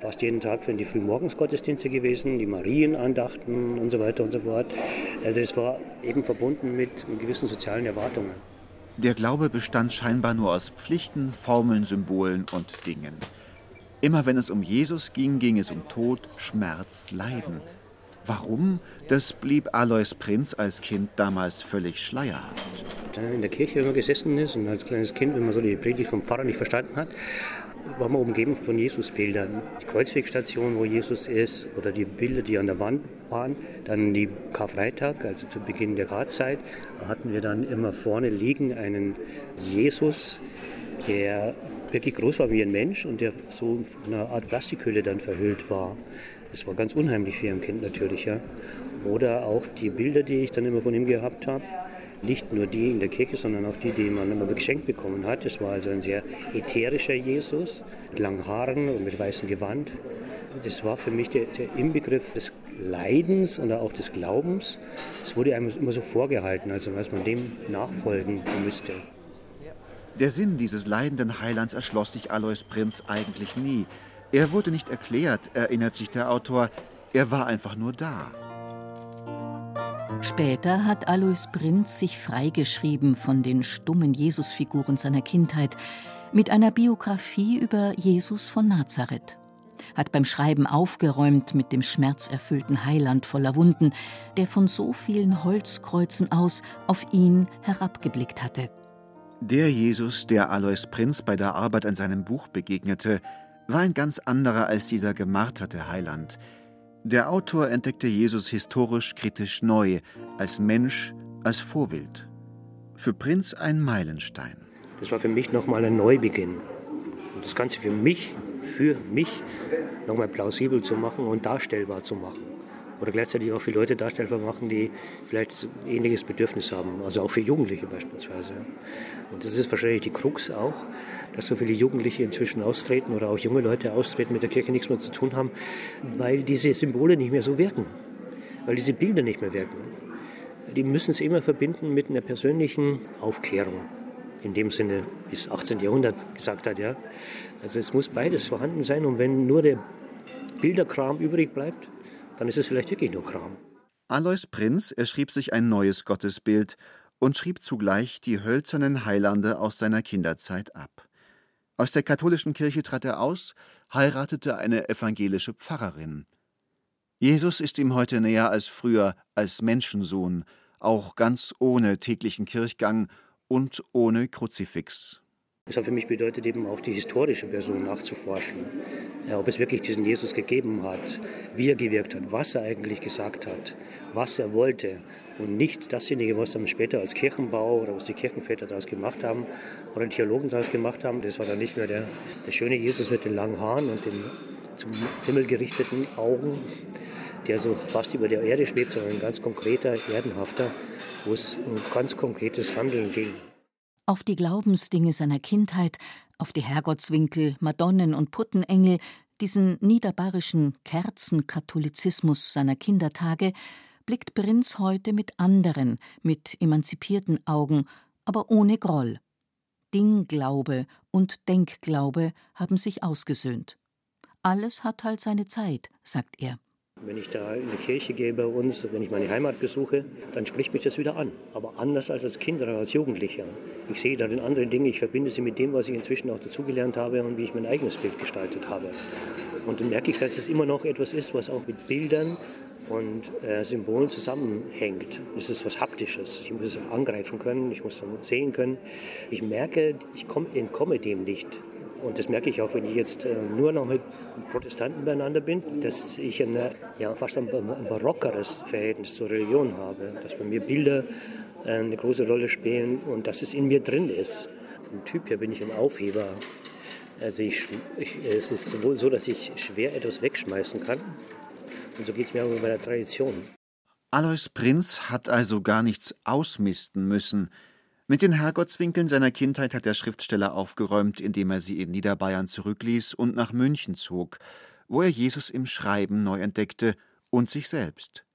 [SPEAKER 3] Fast jeden Tag für die Frühmorgensgottesdienste gewesen, die Marienandachten und so weiter und so fort. Also es war eben verbunden mit gewissen sozialen Erwartungen.
[SPEAKER 5] Der Glaube bestand scheinbar nur aus Pflichten, Formeln, Symbolen und Dingen. Immer wenn es um Jesus ging, ging es um Tod, Schmerz, Leiden. Warum? Das blieb Alois Prinz als Kind damals völlig schleierhaft.
[SPEAKER 3] In der Kirche immer gesessen ist und als kleines Kind, wenn man so die Predigt vom Pfarrer nicht verstanden hat, war man umgeben von Jesusbildern. Die Kreuzwegstation, wo Jesus ist, oder die Bilder, die an der Wand waren. Dann die Karfreitag, also zu Beginn der Garzeit, hatten wir dann immer vorne liegen einen Jesus, der wirklich groß war wie ein Mensch und der so in einer Art Plastikhülle dann verhüllt war. Das war ganz unheimlich für ein Kind natürlich. Ja. Oder auch die Bilder, die ich dann immer von ihm gehabt habe nicht nur die in der Kirche, sondern auch die, die man immer geschenkt bekommen hat. Es war also ein sehr ätherischer Jesus mit langen Haaren und mit weißem Gewand. Das war für mich der, der Inbegriff des Leidens und auch des Glaubens. Es wurde einem immer so vorgehalten, also als man dem nachfolgen müsste.
[SPEAKER 5] Der Sinn dieses leidenden Heilands erschloss sich Alois Prinz eigentlich nie. Er wurde nicht erklärt, erinnert sich der Autor. Er war einfach nur da.
[SPEAKER 7] Später hat Alois Prinz sich freigeschrieben von den stummen Jesusfiguren seiner Kindheit mit einer Biografie über Jesus von Nazareth. Hat beim Schreiben aufgeräumt mit dem schmerzerfüllten Heiland voller Wunden, der von so vielen Holzkreuzen aus auf ihn herabgeblickt hatte.
[SPEAKER 5] Der Jesus, der Alois Prinz bei der Arbeit an seinem Buch begegnete, war ein ganz anderer als dieser gemarterte Heiland, Der Autor entdeckte Jesus historisch kritisch neu, als Mensch, als Vorbild. Für Prinz ein Meilenstein.
[SPEAKER 3] Das war für mich nochmal ein Neubeginn. Und das Ganze für mich, für mich nochmal plausibel zu machen und darstellbar zu machen oder gleichzeitig auch für Leute darstellbar machen, die vielleicht ähnliches Bedürfnis haben, also auch für Jugendliche beispielsweise. Und das ist wahrscheinlich die Krux auch, dass so viele Jugendliche inzwischen austreten oder auch junge Leute austreten, mit der Kirche nichts mehr zu tun haben, weil diese Symbole nicht mehr so wirken, weil diese Bilder nicht mehr wirken. Die müssen es immer verbinden mit einer persönlichen Aufklärung. In dem Sinne, wie es 18. Jahrhundert gesagt hat, ja. Also es muss beides vorhanden sein und wenn nur der Bilderkram übrig bleibt, dann ist es vielleicht wirklich nur Kram.
[SPEAKER 5] Alois Prinz erschrieb sich ein neues Gottesbild und schrieb zugleich die hölzernen Heilande aus seiner Kinderzeit ab. Aus der katholischen Kirche trat er aus, heiratete eine evangelische Pfarrerin. Jesus ist ihm heute näher als früher, als Menschensohn, auch ganz ohne täglichen Kirchgang und ohne Kruzifix.
[SPEAKER 3] Das hat für mich bedeutet, eben auch die historische Person nachzuforschen. Ob es wirklich diesen Jesus gegeben hat, wie er gewirkt hat, was er eigentlich gesagt hat, was er wollte. Und nicht dasjenige, was dann später als Kirchenbau oder was die Kirchenväter daraus gemacht haben oder die Theologen daraus gemacht haben. Das war dann nicht mehr der, der schöne Jesus mit den langen Haaren und den zum Himmel gerichteten Augen, der so fast über der Erde schwebt, sondern ein ganz konkreter, erdenhafter, wo es um ganz konkretes Handeln ging
[SPEAKER 7] auf die Glaubensdinge seiner Kindheit, auf die Herrgottswinkel, Madonnen und Puttenengel, diesen niederbayerischen Kerzenkatholizismus seiner Kindertage, blickt Prinz heute mit anderen, mit emanzipierten Augen, aber ohne Groll. Dingglaube und Denkglaube haben sich ausgesöhnt. Alles hat halt seine Zeit, sagt er.
[SPEAKER 3] Wenn ich da in die Kirche gehe bei uns, wenn ich meine Heimat besuche, dann spricht mich das wieder an. Aber anders als als Kind oder als Jugendlicher. Ich sehe darin andere Dinge, ich verbinde sie mit dem, was ich inzwischen auch dazugelernt habe und wie ich mein eigenes Bild gestaltet habe. Und dann merke ich, dass es immer noch etwas ist, was auch mit Bildern und äh, Symbolen zusammenhängt. Es ist was Haptisches. Ich muss es angreifen können, ich muss es sehen können. Ich merke, ich komm, entkomme dem nicht. Und das merke ich auch, wenn ich jetzt äh, nur noch mit Protestanten beieinander bin, dass ich ein, ja, fast ein, ein barockeres Verhältnis zur Religion habe. Dass bei mir Bilder äh, eine große Rolle spielen und dass es in mir drin ist. Vom Typ her bin ich ein Aufheber. Also ich, ich, es ist wohl so, dass ich schwer etwas wegschmeißen kann. Und so geht es mir auch mit meiner Tradition.
[SPEAKER 5] Alois Prinz hat also gar nichts ausmisten müssen. Mit den Herrgottswinkeln seiner Kindheit hat der Schriftsteller aufgeräumt, indem er sie in Niederbayern zurückließ und nach München zog, wo er Jesus im Schreiben neu entdeckte und sich selbst.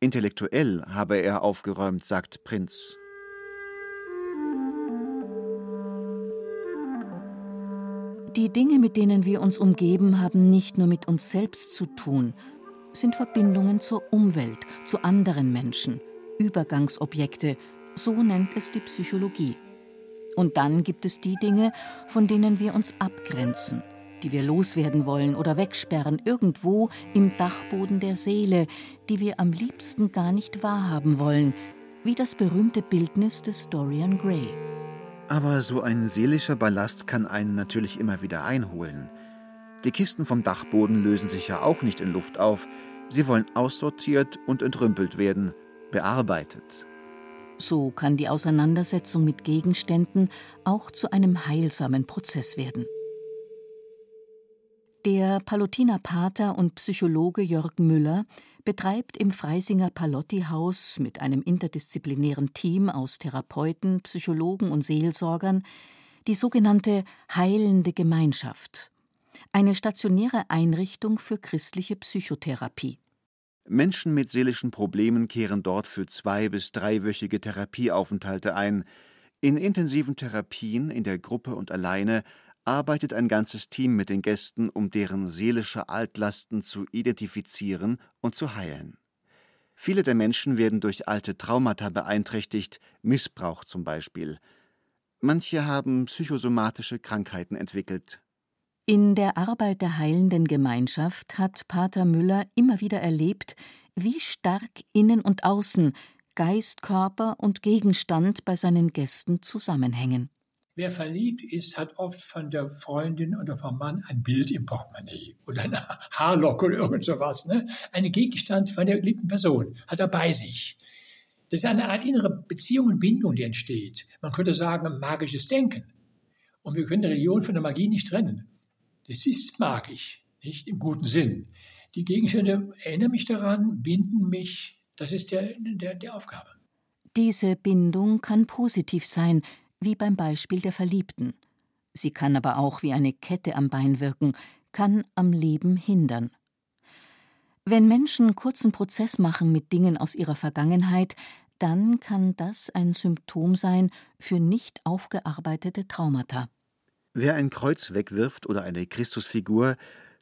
[SPEAKER 5] Intellektuell habe er aufgeräumt, sagt Prinz.
[SPEAKER 7] Die Dinge, mit denen wir uns umgeben, haben nicht nur mit uns selbst zu tun, sind Verbindungen zur Umwelt, zu anderen Menschen, Übergangsobjekte, so nennt es die Psychologie. Und dann gibt es die Dinge, von denen wir uns abgrenzen, die wir loswerden wollen oder wegsperren, irgendwo im Dachboden der Seele, die wir am liebsten gar nicht wahrhaben wollen, wie das berühmte Bildnis des Dorian Gray.
[SPEAKER 5] Aber so ein seelischer Ballast kann einen natürlich immer wieder einholen. Die Kisten vom Dachboden lösen sich ja auch nicht in Luft auf. Sie wollen aussortiert und entrümpelt werden, bearbeitet.
[SPEAKER 7] So kann die Auseinandersetzung mit Gegenständen auch zu einem heilsamen Prozess werden. Der Palutiner Pater und Psychologe Jörg Müller betreibt im Freisinger Palotti-Haus mit einem interdisziplinären Team aus Therapeuten, Psychologen und Seelsorgern die sogenannte Heilende Gemeinschaft, eine stationäre Einrichtung für christliche Psychotherapie.
[SPEAKER 5] Menschen mit seelischen Problemen kehren dort für zwei- bis dreiwöchige Therapieaufenthalte ein. In intensiven Therapien, in der Gruppe und alleine, arbeitet ein ganzes Team mit den Gästen, um deren seelische Altlasten zu identifizieren und zu heilen. Viele der Menschen werden durch alte Traumata beeinträchtigt, Missbrauch zum Beispiel. Manche haben psychosomatische Krankheiten entwickelt,
[SPEAKER 7] in der Arbeit der heilenden Gemeinschaft hat Pater Müller immer wieder erlebt, wie stark Innen und Außen, Geist, Körper und Gegenstand bei seinen Gästen zusammenhängen.
[SPEAKER 13] Wer verliebt ist, hat oft von der Freundin oder vom Mann ein Bild im Portemonnaie oder eine Haarlocke oder irgend sowas. Ne? Ein Gegenstand von der geliebten Person hat er bei sich. Das ist eine Art innere Beziehung und Bindung, die entsteht. Man könnte sagen, magisches Denken. Und wir können Religion von der Magie nicht trennen. Das ist magisch, nicht im guten Sinn. Die Gegenstände erinnern mich daran, binden mich. Das ist der, der, der Aufgabe.
[SPEAKER 7] Diese Bindung kann positiv sein, wie beim Beispiel der Verliebten. Sie kann aber auch wie eine Kette am Bein wirken, kann am Leben hindern. Wenn Menschen kurzen Prozess machen mit Dingen aus ihrer Vergangenheit, dann kann das ein Symptom sein für nicht aufgearbeitete Traumata.
[SPEAKER 5] Wer ein Kreuz wegwirft oder eine Christusfigur,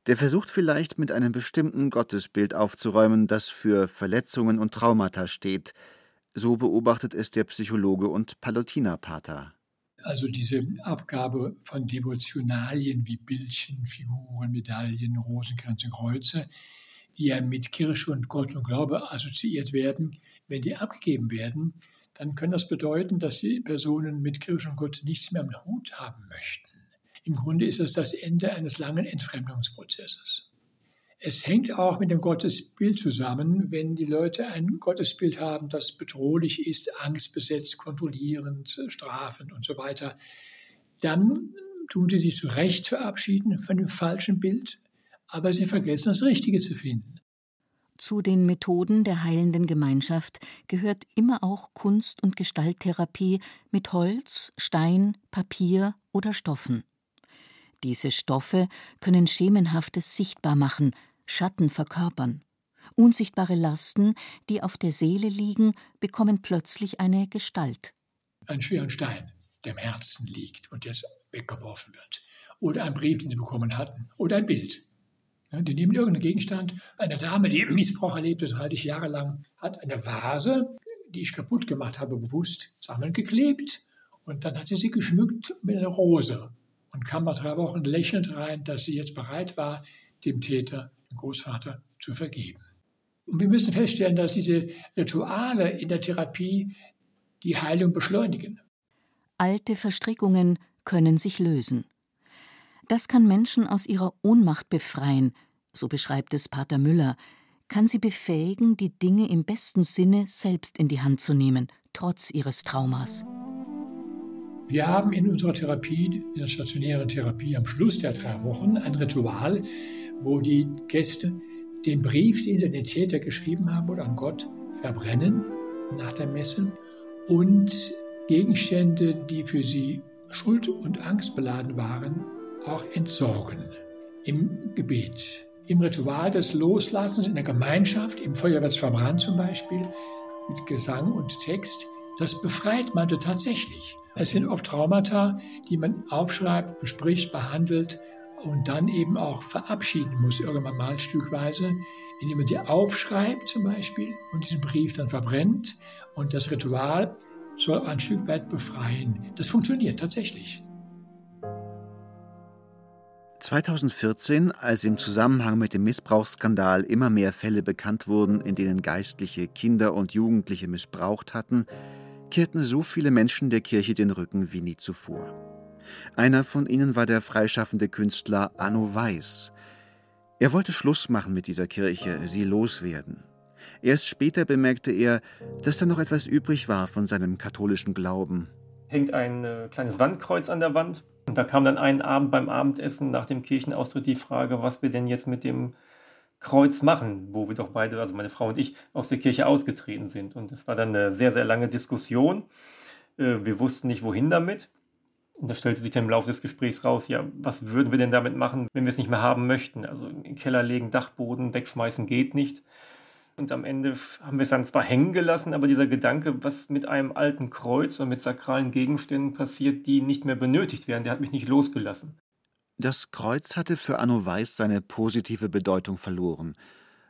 [SPEAKER 5] der versucht vielleicht mit einem bestimmten Gottesbild aufzuräumen, das für Verletzungen und Traumata steht, so beobachtet es der Psychologe und Palutinerpater.
[SPEAKER 13] Also diese Abgabe von Devotionalien wie Bildchen, Figuren, Medaillen, Rosenkränze, Kreuze, die ja mit Kirche und Gott und Glaube assoziiert werden, wenn die abgegeben werden, dann kann das bedeuten, dass die Personen mit Kirche und Gott nichts mehr am Hut haben möchten. Im Grunde ist es das Ende eines langen Entfremdungsprozesses. Es hängt auch mit dem Gottesbild zusammen, wenn die Leute ein Gottesbild haben, das bedrohlich ist, angstbesetzt, kontrollierend, strafend und so weiter, dann tun sie sich zu Recht verabschieden von dem falschen Bild, aber sie vergessen das Richtige zu finden.
[SPEAKER 7] Zu den Methoden der heilenden Gemeinschaft gehört immer auch Kunst- und Gestalttherapie mit Holz, Stein, Papier oder Stoffen. Diese Stoffe können Schemenhaftes sichtbar machen, Schatten verkörpern. Unsichtbare Lasten, die auf der Seele liegen, bekommen plötzlich eine Gestalt.
[SPEAKER 13] Ein schweren Stein, der im Herzen liegt und jetzt weggeworfen wird. Oder ein Brief, den sie bekommen hatten. Oder ein Bild. Die nehmen irgendeinen Gegenstand. Eine Dame, die Missbrauch erlebte, 30 Jahre lang, hat eine Vase, die ich kaputt gemacht habe, bewusst zusammengeklebt. Und dann hat sie sie geschmückt mit einer Rose und kam nach drei Wochen lächelnd rein, dass sie jetzt bereit war, dem Täter Großvater zu vergeben. Und wir müssen feststellen, dass diese Rituale in der Therapie die Heilung beschleunigen.
[SPEAKER 7] Alte Verstrickungen können sich lösen. Das kann Menschen aus ihrer Ohnmacht befreien, so beschreibt es Pater Müller, kann sie befähigen, die Dinge im besten Sinne selbst in die Hand zu nehmen, trotz ihres Traumas.
[SPEAKER 13] Wir haben in unserer Therapie, in der stationären Therapie am Schluss der drei Wochen ein Ritual, wo die Gäste den Brief, den sie den Täter geschrieben haben oder an Gott, verbrennen nach der Messe und Gegenstände, die für sie schuld- und angstbeladen waren, auch entsorgen im Gebet. Im Ritual des Loslassens in der Gemeinschaft, im Feuer wird verbrannt zum Beispiel, mit Gesang und Text, das befreit man tatsächlich. Es sind oft Traumata, die man aufschreibt, bespricht, behandelt und dann eben auch verabschieden muss, irgendwann mal stückweise, indem man sie aufschreibt zum Beispiel und diesen Brief dann verbrennt und das Ritual soll ein Stück weit befreien. Das funktioniert tatsächlich.
[SPEAKER 5] 2014, als im Zusammenhang mit dem Missbrauchsskandal immer mehr Fälle bekannt wurden, in denen Geistliche Kinder und Jugendliche missbraucht hatten, kehrten so viele Menschen der Kirche den Rücken wie nie zuvor. Einer von ihnen war der freischaffende Künstler Anno Weiß. Er wollte Schluss machen mit dieser Kirche, sie loswerden. Erst später bemerkte er, dass da noch etwas übrig war von seinem katholischen Glauben.
[SPEAKER 14] Hängt ein äh, kleines Wandkreuz an der Wand. Und da kam dann einen Abend beim Abendessen nach dem Kirchenaustritt die Frage, was wir denn jetzt mit dem Kreuz machen, wo wir doch beide, also meine Frau und ich, aus der Kirche ausgetreten sind. Und es war dann eine sehr, sehr lange Diskussion. Äh, wir wussten nicht, wohin damit. Und da stellte sich dann im Laufe des Gesprächs raus, ja, was würden wir denn damit machen, wenn wir es nicht mehr haben möchten? Also in den Keller legen, Dachboden wegschmeißen geht nicht. Und am Ende haben wir es dann zwar hängen gelassen, aber dieser Gedanke, was mit einem alten Kreuz oder mit sakralen Gegenständen passiert, die nicht mehr benötigt werden, der hat mich nicht losgelassen.
[SPEAKER 5] Das Kreuz hatte für Anno Weiß seine positive Bedeutung verloren.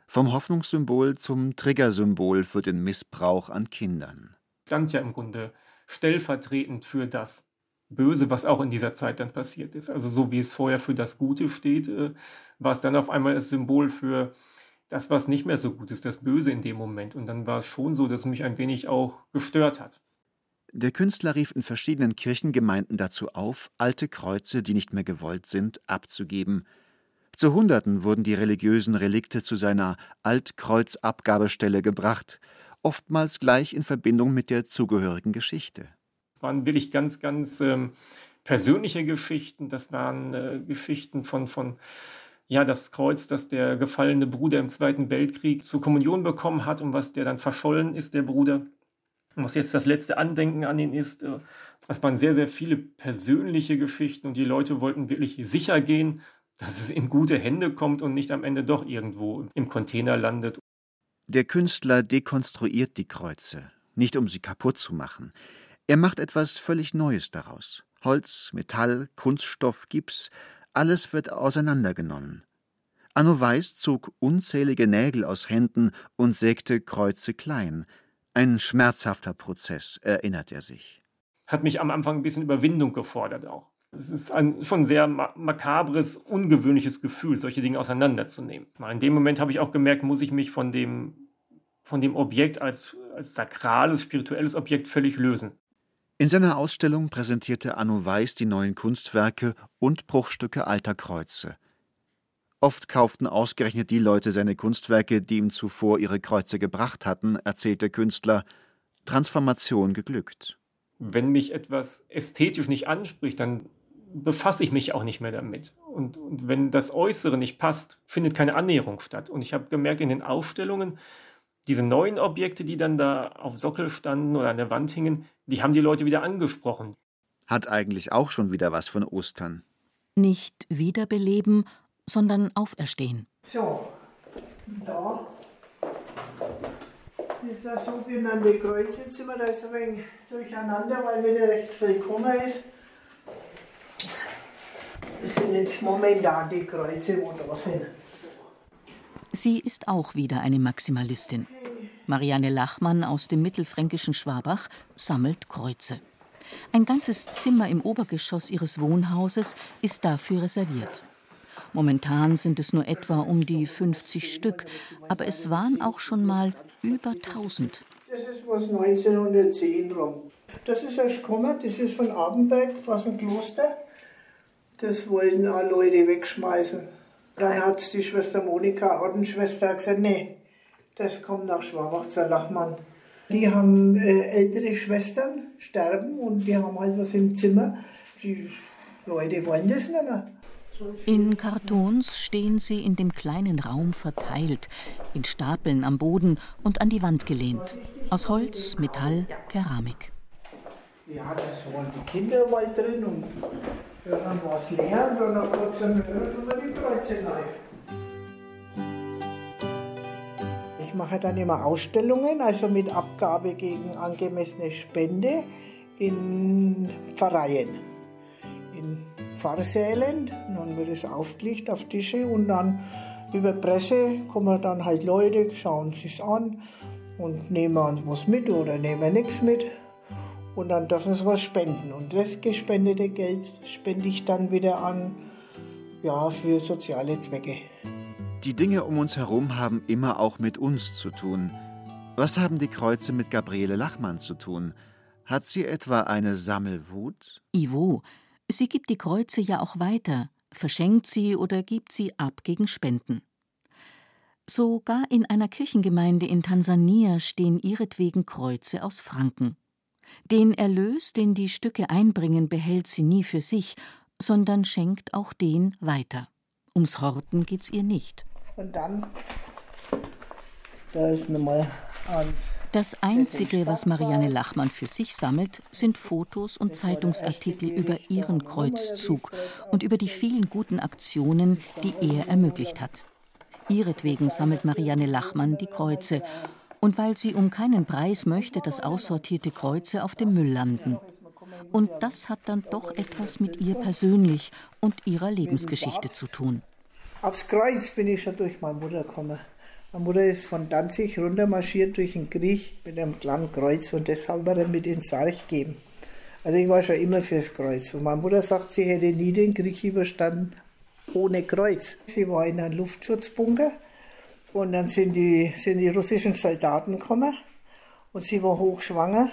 [SPEAKER 5] Vom Hoffnungssymbol zum Triggersymbol für den Missbrauch an Kindern.
[SPEAKER 14] Stand ja im Grunde stellvertretend für das Böse, was auch in dieser Zeit dann passiert ist. Also so wie es vorher für das Gute steht, äh, war es dann auf einmal das Symbol für das, was nicht mehr so gut ist, das Böse in dem Moment. Und dann war es schon so, dass es mich ein wenig auch gestört hat.
[SPEAKER 5] Der Künstler rief in verschiedenen Kirchengemeinden dazu auf, alte Kreuze, die nicht mehr gewollt sind, abzugeben. Zu Hunderten wurden die religiösen Relikte zu seiner Altkreuzabgabestelle gebracht, oftmals gleich in Verbindung mit der zugehörigen Geschichte.
[SPEAKER 14] Das waren wirklich ganz, ganz ähm, persönliche Geschichten. Das waren äh, Geschichten von, von ja, das Kreuz, das der gefallene Bruder im Zweiten Weltkrieg zur Kommunion bekommen hat und was der dann verschollen ist, der Bruder was jetzt das letzte Andenken an ihn ist. Äh, es waren sehr, sehr viele persönliche Geschichten und die Leute wollten wirklich sicher gehen, dass es in gute Hände kommt und nicht am Ende doch irgendwo im Container landet.
[SPEAKER 5] Der Künstler dekonstruiert die Kreuze, nicht um sie kaputt zu machen. Er macht etwas völlig Neues daraus. Holz, Metall, Kunststoff, Gips, alles wird auseinandergenommen. Anno Weiß zog unzählige Nägel aus Händen und sägte Kreuze klein, ein schmerzhafter Prozess, erinnert er sich.
[SPEAKER 14] Hat mich am Anfang ein bisschen Überwindung gefordert auch. Es ist ein schon sehr makabres, ungewöhnliches Gefühl, solche Dinge auseinanderzunehmen. In dem Moment habe ich auch gemerkt, muss ich mich von dem, von dem Objekt als, als sakrales, spirituelles Objekt völlig lösen.
[SPEAKER 5] In seiner Ausstellung präsentierte Anno Weiß die neuen Kunstwerke und Bruchstücke alter Kreuze. Oft kauften ausgerechnet die Leute seine Kunstwerke, die ihm zuvor ihre Kreuze gebracht hatten, erzählt der Künstler. Transformation geglückt.
[SPEAKER 14] Wenn mich etwas ästhetisch nicht anspricht, dann befasse ich mich auch nicht mehr damit. Und, und wenn das Äußere nicht passt, findet keine Annäherung statt. Und ich habe gemerkt in den Ausstellungen, diese neuen Objekte, die dann da auf Sockel standen oder an der Wand hingen, die haben die Leute wieder angesprochen.
[SPEAKER 5] Hat eigentlich auch schon wieder was von Ostern.
[SPEAKER 7] Nicht wiederbeleben, sondern auferstehen.
[SPEAKER 1] So, da ist das sogenannte Kreuz. Jetzt sind wir da ein wenig durcheinander, weil wieder recht viel gekommen ist. Das sind jetzt momentan die Kreuze, wo da sind.
[SPEAKER 7] Sie ist auch wieder eine Maximalistin. Marianne Lachmann aus dem mittelfränkischen Schwabach sammelt Kreuze. Ein ganzes Zimmer im Obergeschoss ihres Wohnhauses ist dafür reserviert. Momentan sind es nur etwa um die 50 Stück, aber es waren auch schon mal über 1000.
[SPEAKER 1] Das ist was 1910 rum. Das ist erst gekommen, das ist von Abenberg, fast ein Kloster. Das wollten auch Leute wegschmeißen. Dann hat die Schwester Monika, Ordensschwester, gesagt, nee, das kommt nach Schwabach zur Lachmann. Die haben äh, ältere Schwestern, sterben und die haben halt was im Zimmer. Die Leute wollen das nicht mehr.
[SPEAKER 7] In Kartons stehen sie in dem kleinen Raum verteilt, in Stapeln am Boden und an die Wand gelehnt. Aus Holz, Metall, Keramik.
[SPEAKER 1] Ja, das waren die Kinder mal drin und dann war es leer und dann hat sie über die Kreuze rein. Ich mache dann immer Ausstellungen, also mit Abgabe gegen angemessene Spende in Pfarreien. In Pfarrsälen, dann wird es aufgelegt auf Tische und dann über Presse kommen dann halt Leute, schauen sich an und nehmen was mit oder nehmen nichts mit und dann dürfen sie was spenden und das gespendete Geld spende ich dann wieder an ja, für soziale Zwecke.
[SPEAKER 5] Die Dinge um uns herum haben immer auch mit uns zu tun. Was haben die Kreuze mit Gabriele Lachmann zu tun? Hat sie etwa eine Sammelwut?
[SPEAKER 7] Ivo, Sie gibt die Kreuze ja auch weiter, verschenkt sie oder gibt sie ab gegen Spenden. Sogar in einer Kirchengemeinde in Tansania stehen ihretwegen Kreuze aus Franken. Den Erlös, den die Stücke einbringen, behält sie nie für sich, sondern schenkt auch den weiter. Ums Horten geht's ihr nicht.
[SPEAKER 1] Und dann, da ist nochmal ein
[SPEAKER 7] das Einzige, was Marianne Lachmann für sich sammelt, sind Fotos und Zeitungsartikel über ihren Kreuzzug und über die vielen guten Aktionen, die er ermöglicht hat. Ihretwegen sammelt Marianne Lachmann die Kreuze und weil sie um keinen Preis möchte, dass aussortierte Kreuze auf dem Müll landen. Und das hat dann doch etwas mit ihr persönlich und ihrer Lebensgeschichte zu tun.
[SPEAKER 1] Aufs Kreuz bin ich schon durch meine Mutter gekommen. Meine Mutter ist von Danzig runtermarschiert durch den Krieg mit einem kleinen Kreuz und das haben wir dann mit ins Sarg gegeben. Also ich war schon immer fürs Kreuz. Und meine Mutter sagt, sie hätte nie den Krieg überstanden ohne Kreuz. Sie war in einem Luftschutzbunker und dann sind die, sind die russischen Soldaten gekommen und sie war hochschwanger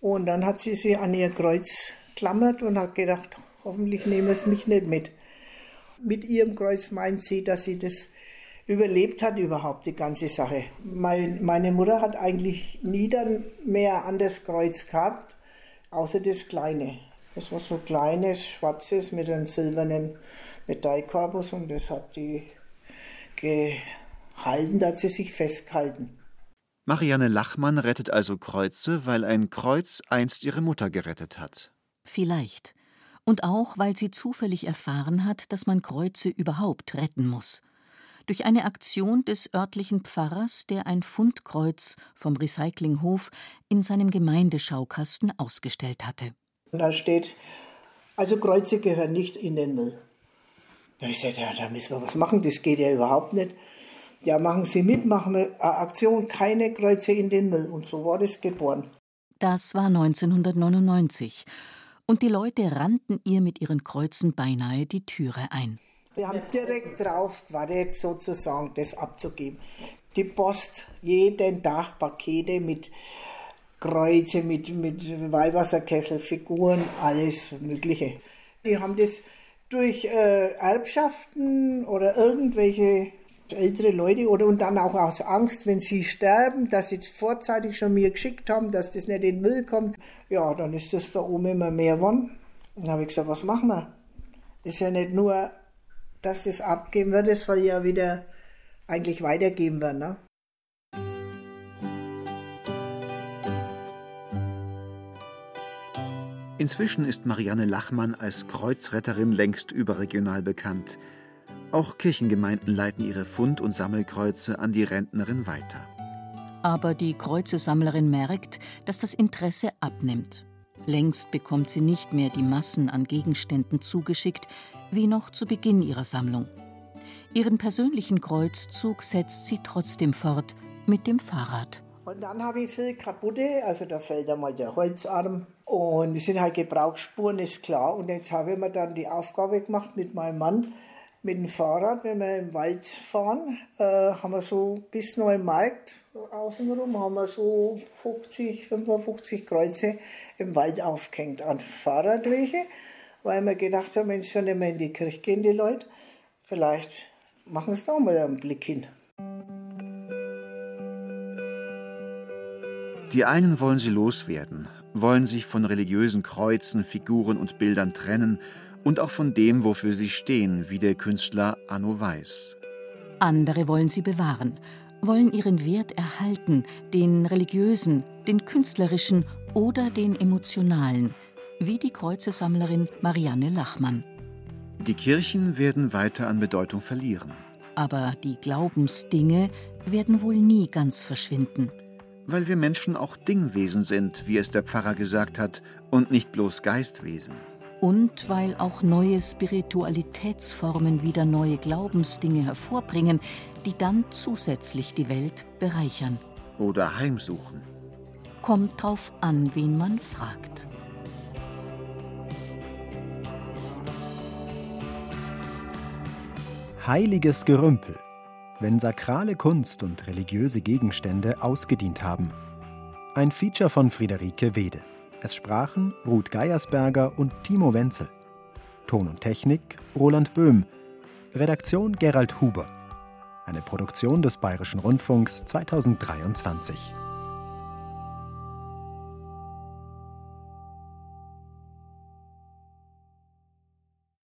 [SPEAKER 1] Und dann hat sie sie an ihr Kreuz klammert und hat gedacht, hoffentlich nehmen es mich nicht mit. Mit ihrem Kreuz meint sie, dass sie das überlebt hat überhaupt, die ganze Sache. Mein, meine Mutter hat eigentlich nie dann mehr an das Kreuz gehabt, außer das kleine. Das war so kleines, schwarzes mit einem silbernen Metallkorpus und das hat die gehalten, da hat sie sich festgehalten.
[SPEAKER 5] Marianne Lachmann rettet also Kreuze, weil ein Kreuz einst ihre Mutter gerettet hat.
[SPEAKER 7] Vielleicht. Und auch, weil sie zufällig erfahren hat, dass man Kreuze überhaupt retten muss. Durch eine Aktion des örtlichen Pfarrers, der ein Fundkreuz vom Recyclinghof in seinem Gemeindeschaukasten ausgestellt hatte.
[SPEAKER 1] Und da steht, also Kreuze gehören nicht in den Müll. Da ich gesagt, ja, da müssen wir was machen, das geht ja überhaupt nicht. Ja, machen Sie mit, machen wir eine Aktion, keine Kreuze in den Müll. Und so war das geboren.
[SPEAKER 7] Das war 1999. Und die Leute rannten ihr mit ihren Kreuzen beinahe die Türe ein.
[SPEAKER 1] Die haben direkt drauf gewartet, sozusagen, das abzugeben. Die Post, jeden Tag Pakete mit Kreuze, mit, mit Weihwasserkessel, Figuren, alles Mögliche. Die haben das durch äh, Erbschaften oder irgendwelche ältere Leute oder und dann auch aus Angst, wenn sie sterben, dass sie es vorzeitig schon mir geschickt haben, dass das nicht in den Müll kommt. Ja, dann ist das da oben immer mehr geworden. Dann habe ich gesagt, was machen wir? Das ist ja nicht nur, dass das abgeben wird, das soll ja wieder eigentlich weitergeben werden. Ne?
[SPEAKER 5] Inzwischen ist Marianne Lachmann als Kreuzretterin längst überregional bekannt. Auch Kirchengemeinden leiten ihre Fund- und Sammelkreuze an die Rentnerin weiter.
[SPEAKER 7] Aber die Kreuzesammlerin merkt, dass das Interesse abnimmt. Längst bekommt sie nicht mehr die Massen an Gegenständen zugeschickt, wie noch zu Beginn ihrer Sammlung. Ihren persönlichen Kreuzzug setzt sie trotzdem fort mit dem Fahrrad.
[SPEAKER 1] Und dann habe ich viel kaputte, also da fällt einmal der Holzarm und es sind halt Gebrauchsspuren, ist klar. Und jetzt habe ich mir dann die Aufgabe gemacht mit meinem Mann, mit dem Fahrrad, wenn wir im Wald fahren, äh, haben wir so bis Neumarkt außenrum, haben wir so 50, 55 Kreuze im Wald aufgehängt an Fahrradwege, weil wir gedacht haben, wenn es schon immer in die Kirche gehen, die Leute, vielleicht machen sie da mal einen Blick hin.
[SPEAKER 5] Die einen wollen sie loswerden, wollen sich von religiösen Kreuzen, Figuren und Bildern trennen und auch von dem, wofür sie stehen, wie der Künstler Anno Weiß.
[SPEAKER 7] Andere wollen sie bewahren, wollen ihren Wert erhalten, den religiösen, den künstlerischen oder den emotionalen, wie die Kreuzesammlerin Marianne Lachmann.
[SPEAKER 5] Die Kirchen werden weiter an Bedeutung verlieren.
[SPEAKER 7] Aber die Glaubensdinge werden wohl nie ganz verschwinden.
[SPEAKER 5] Weil wir Menschen auch Dingwesen sind, wie es der Pfarrer gesagt hat, und nicht bloß Geistwesen
[SPEAKER 7] und weil auch neue Spiritualitätsformen wieder neue Glaubensdinge hervorbringen, die dann zusätzlich die Welt bereichern.
[SPEAKER 5] Oder heimsuchen.
[SPEAKER 7] Kommt drauf an, wen man fragt.
[SPEAKER 4] Heiliges Gerümpel, wenn sakrale Kunst und religiöse Gegenstände ausgedient haben. Ein Feature von Friederike Wede. Es sprachen Ruth Geiersberger und Timo Wenzel. Ton und Technik Roland Böhm. Redaktion Gerald Huber. Eine Produktion des Bayerischen Rundfunks 2023.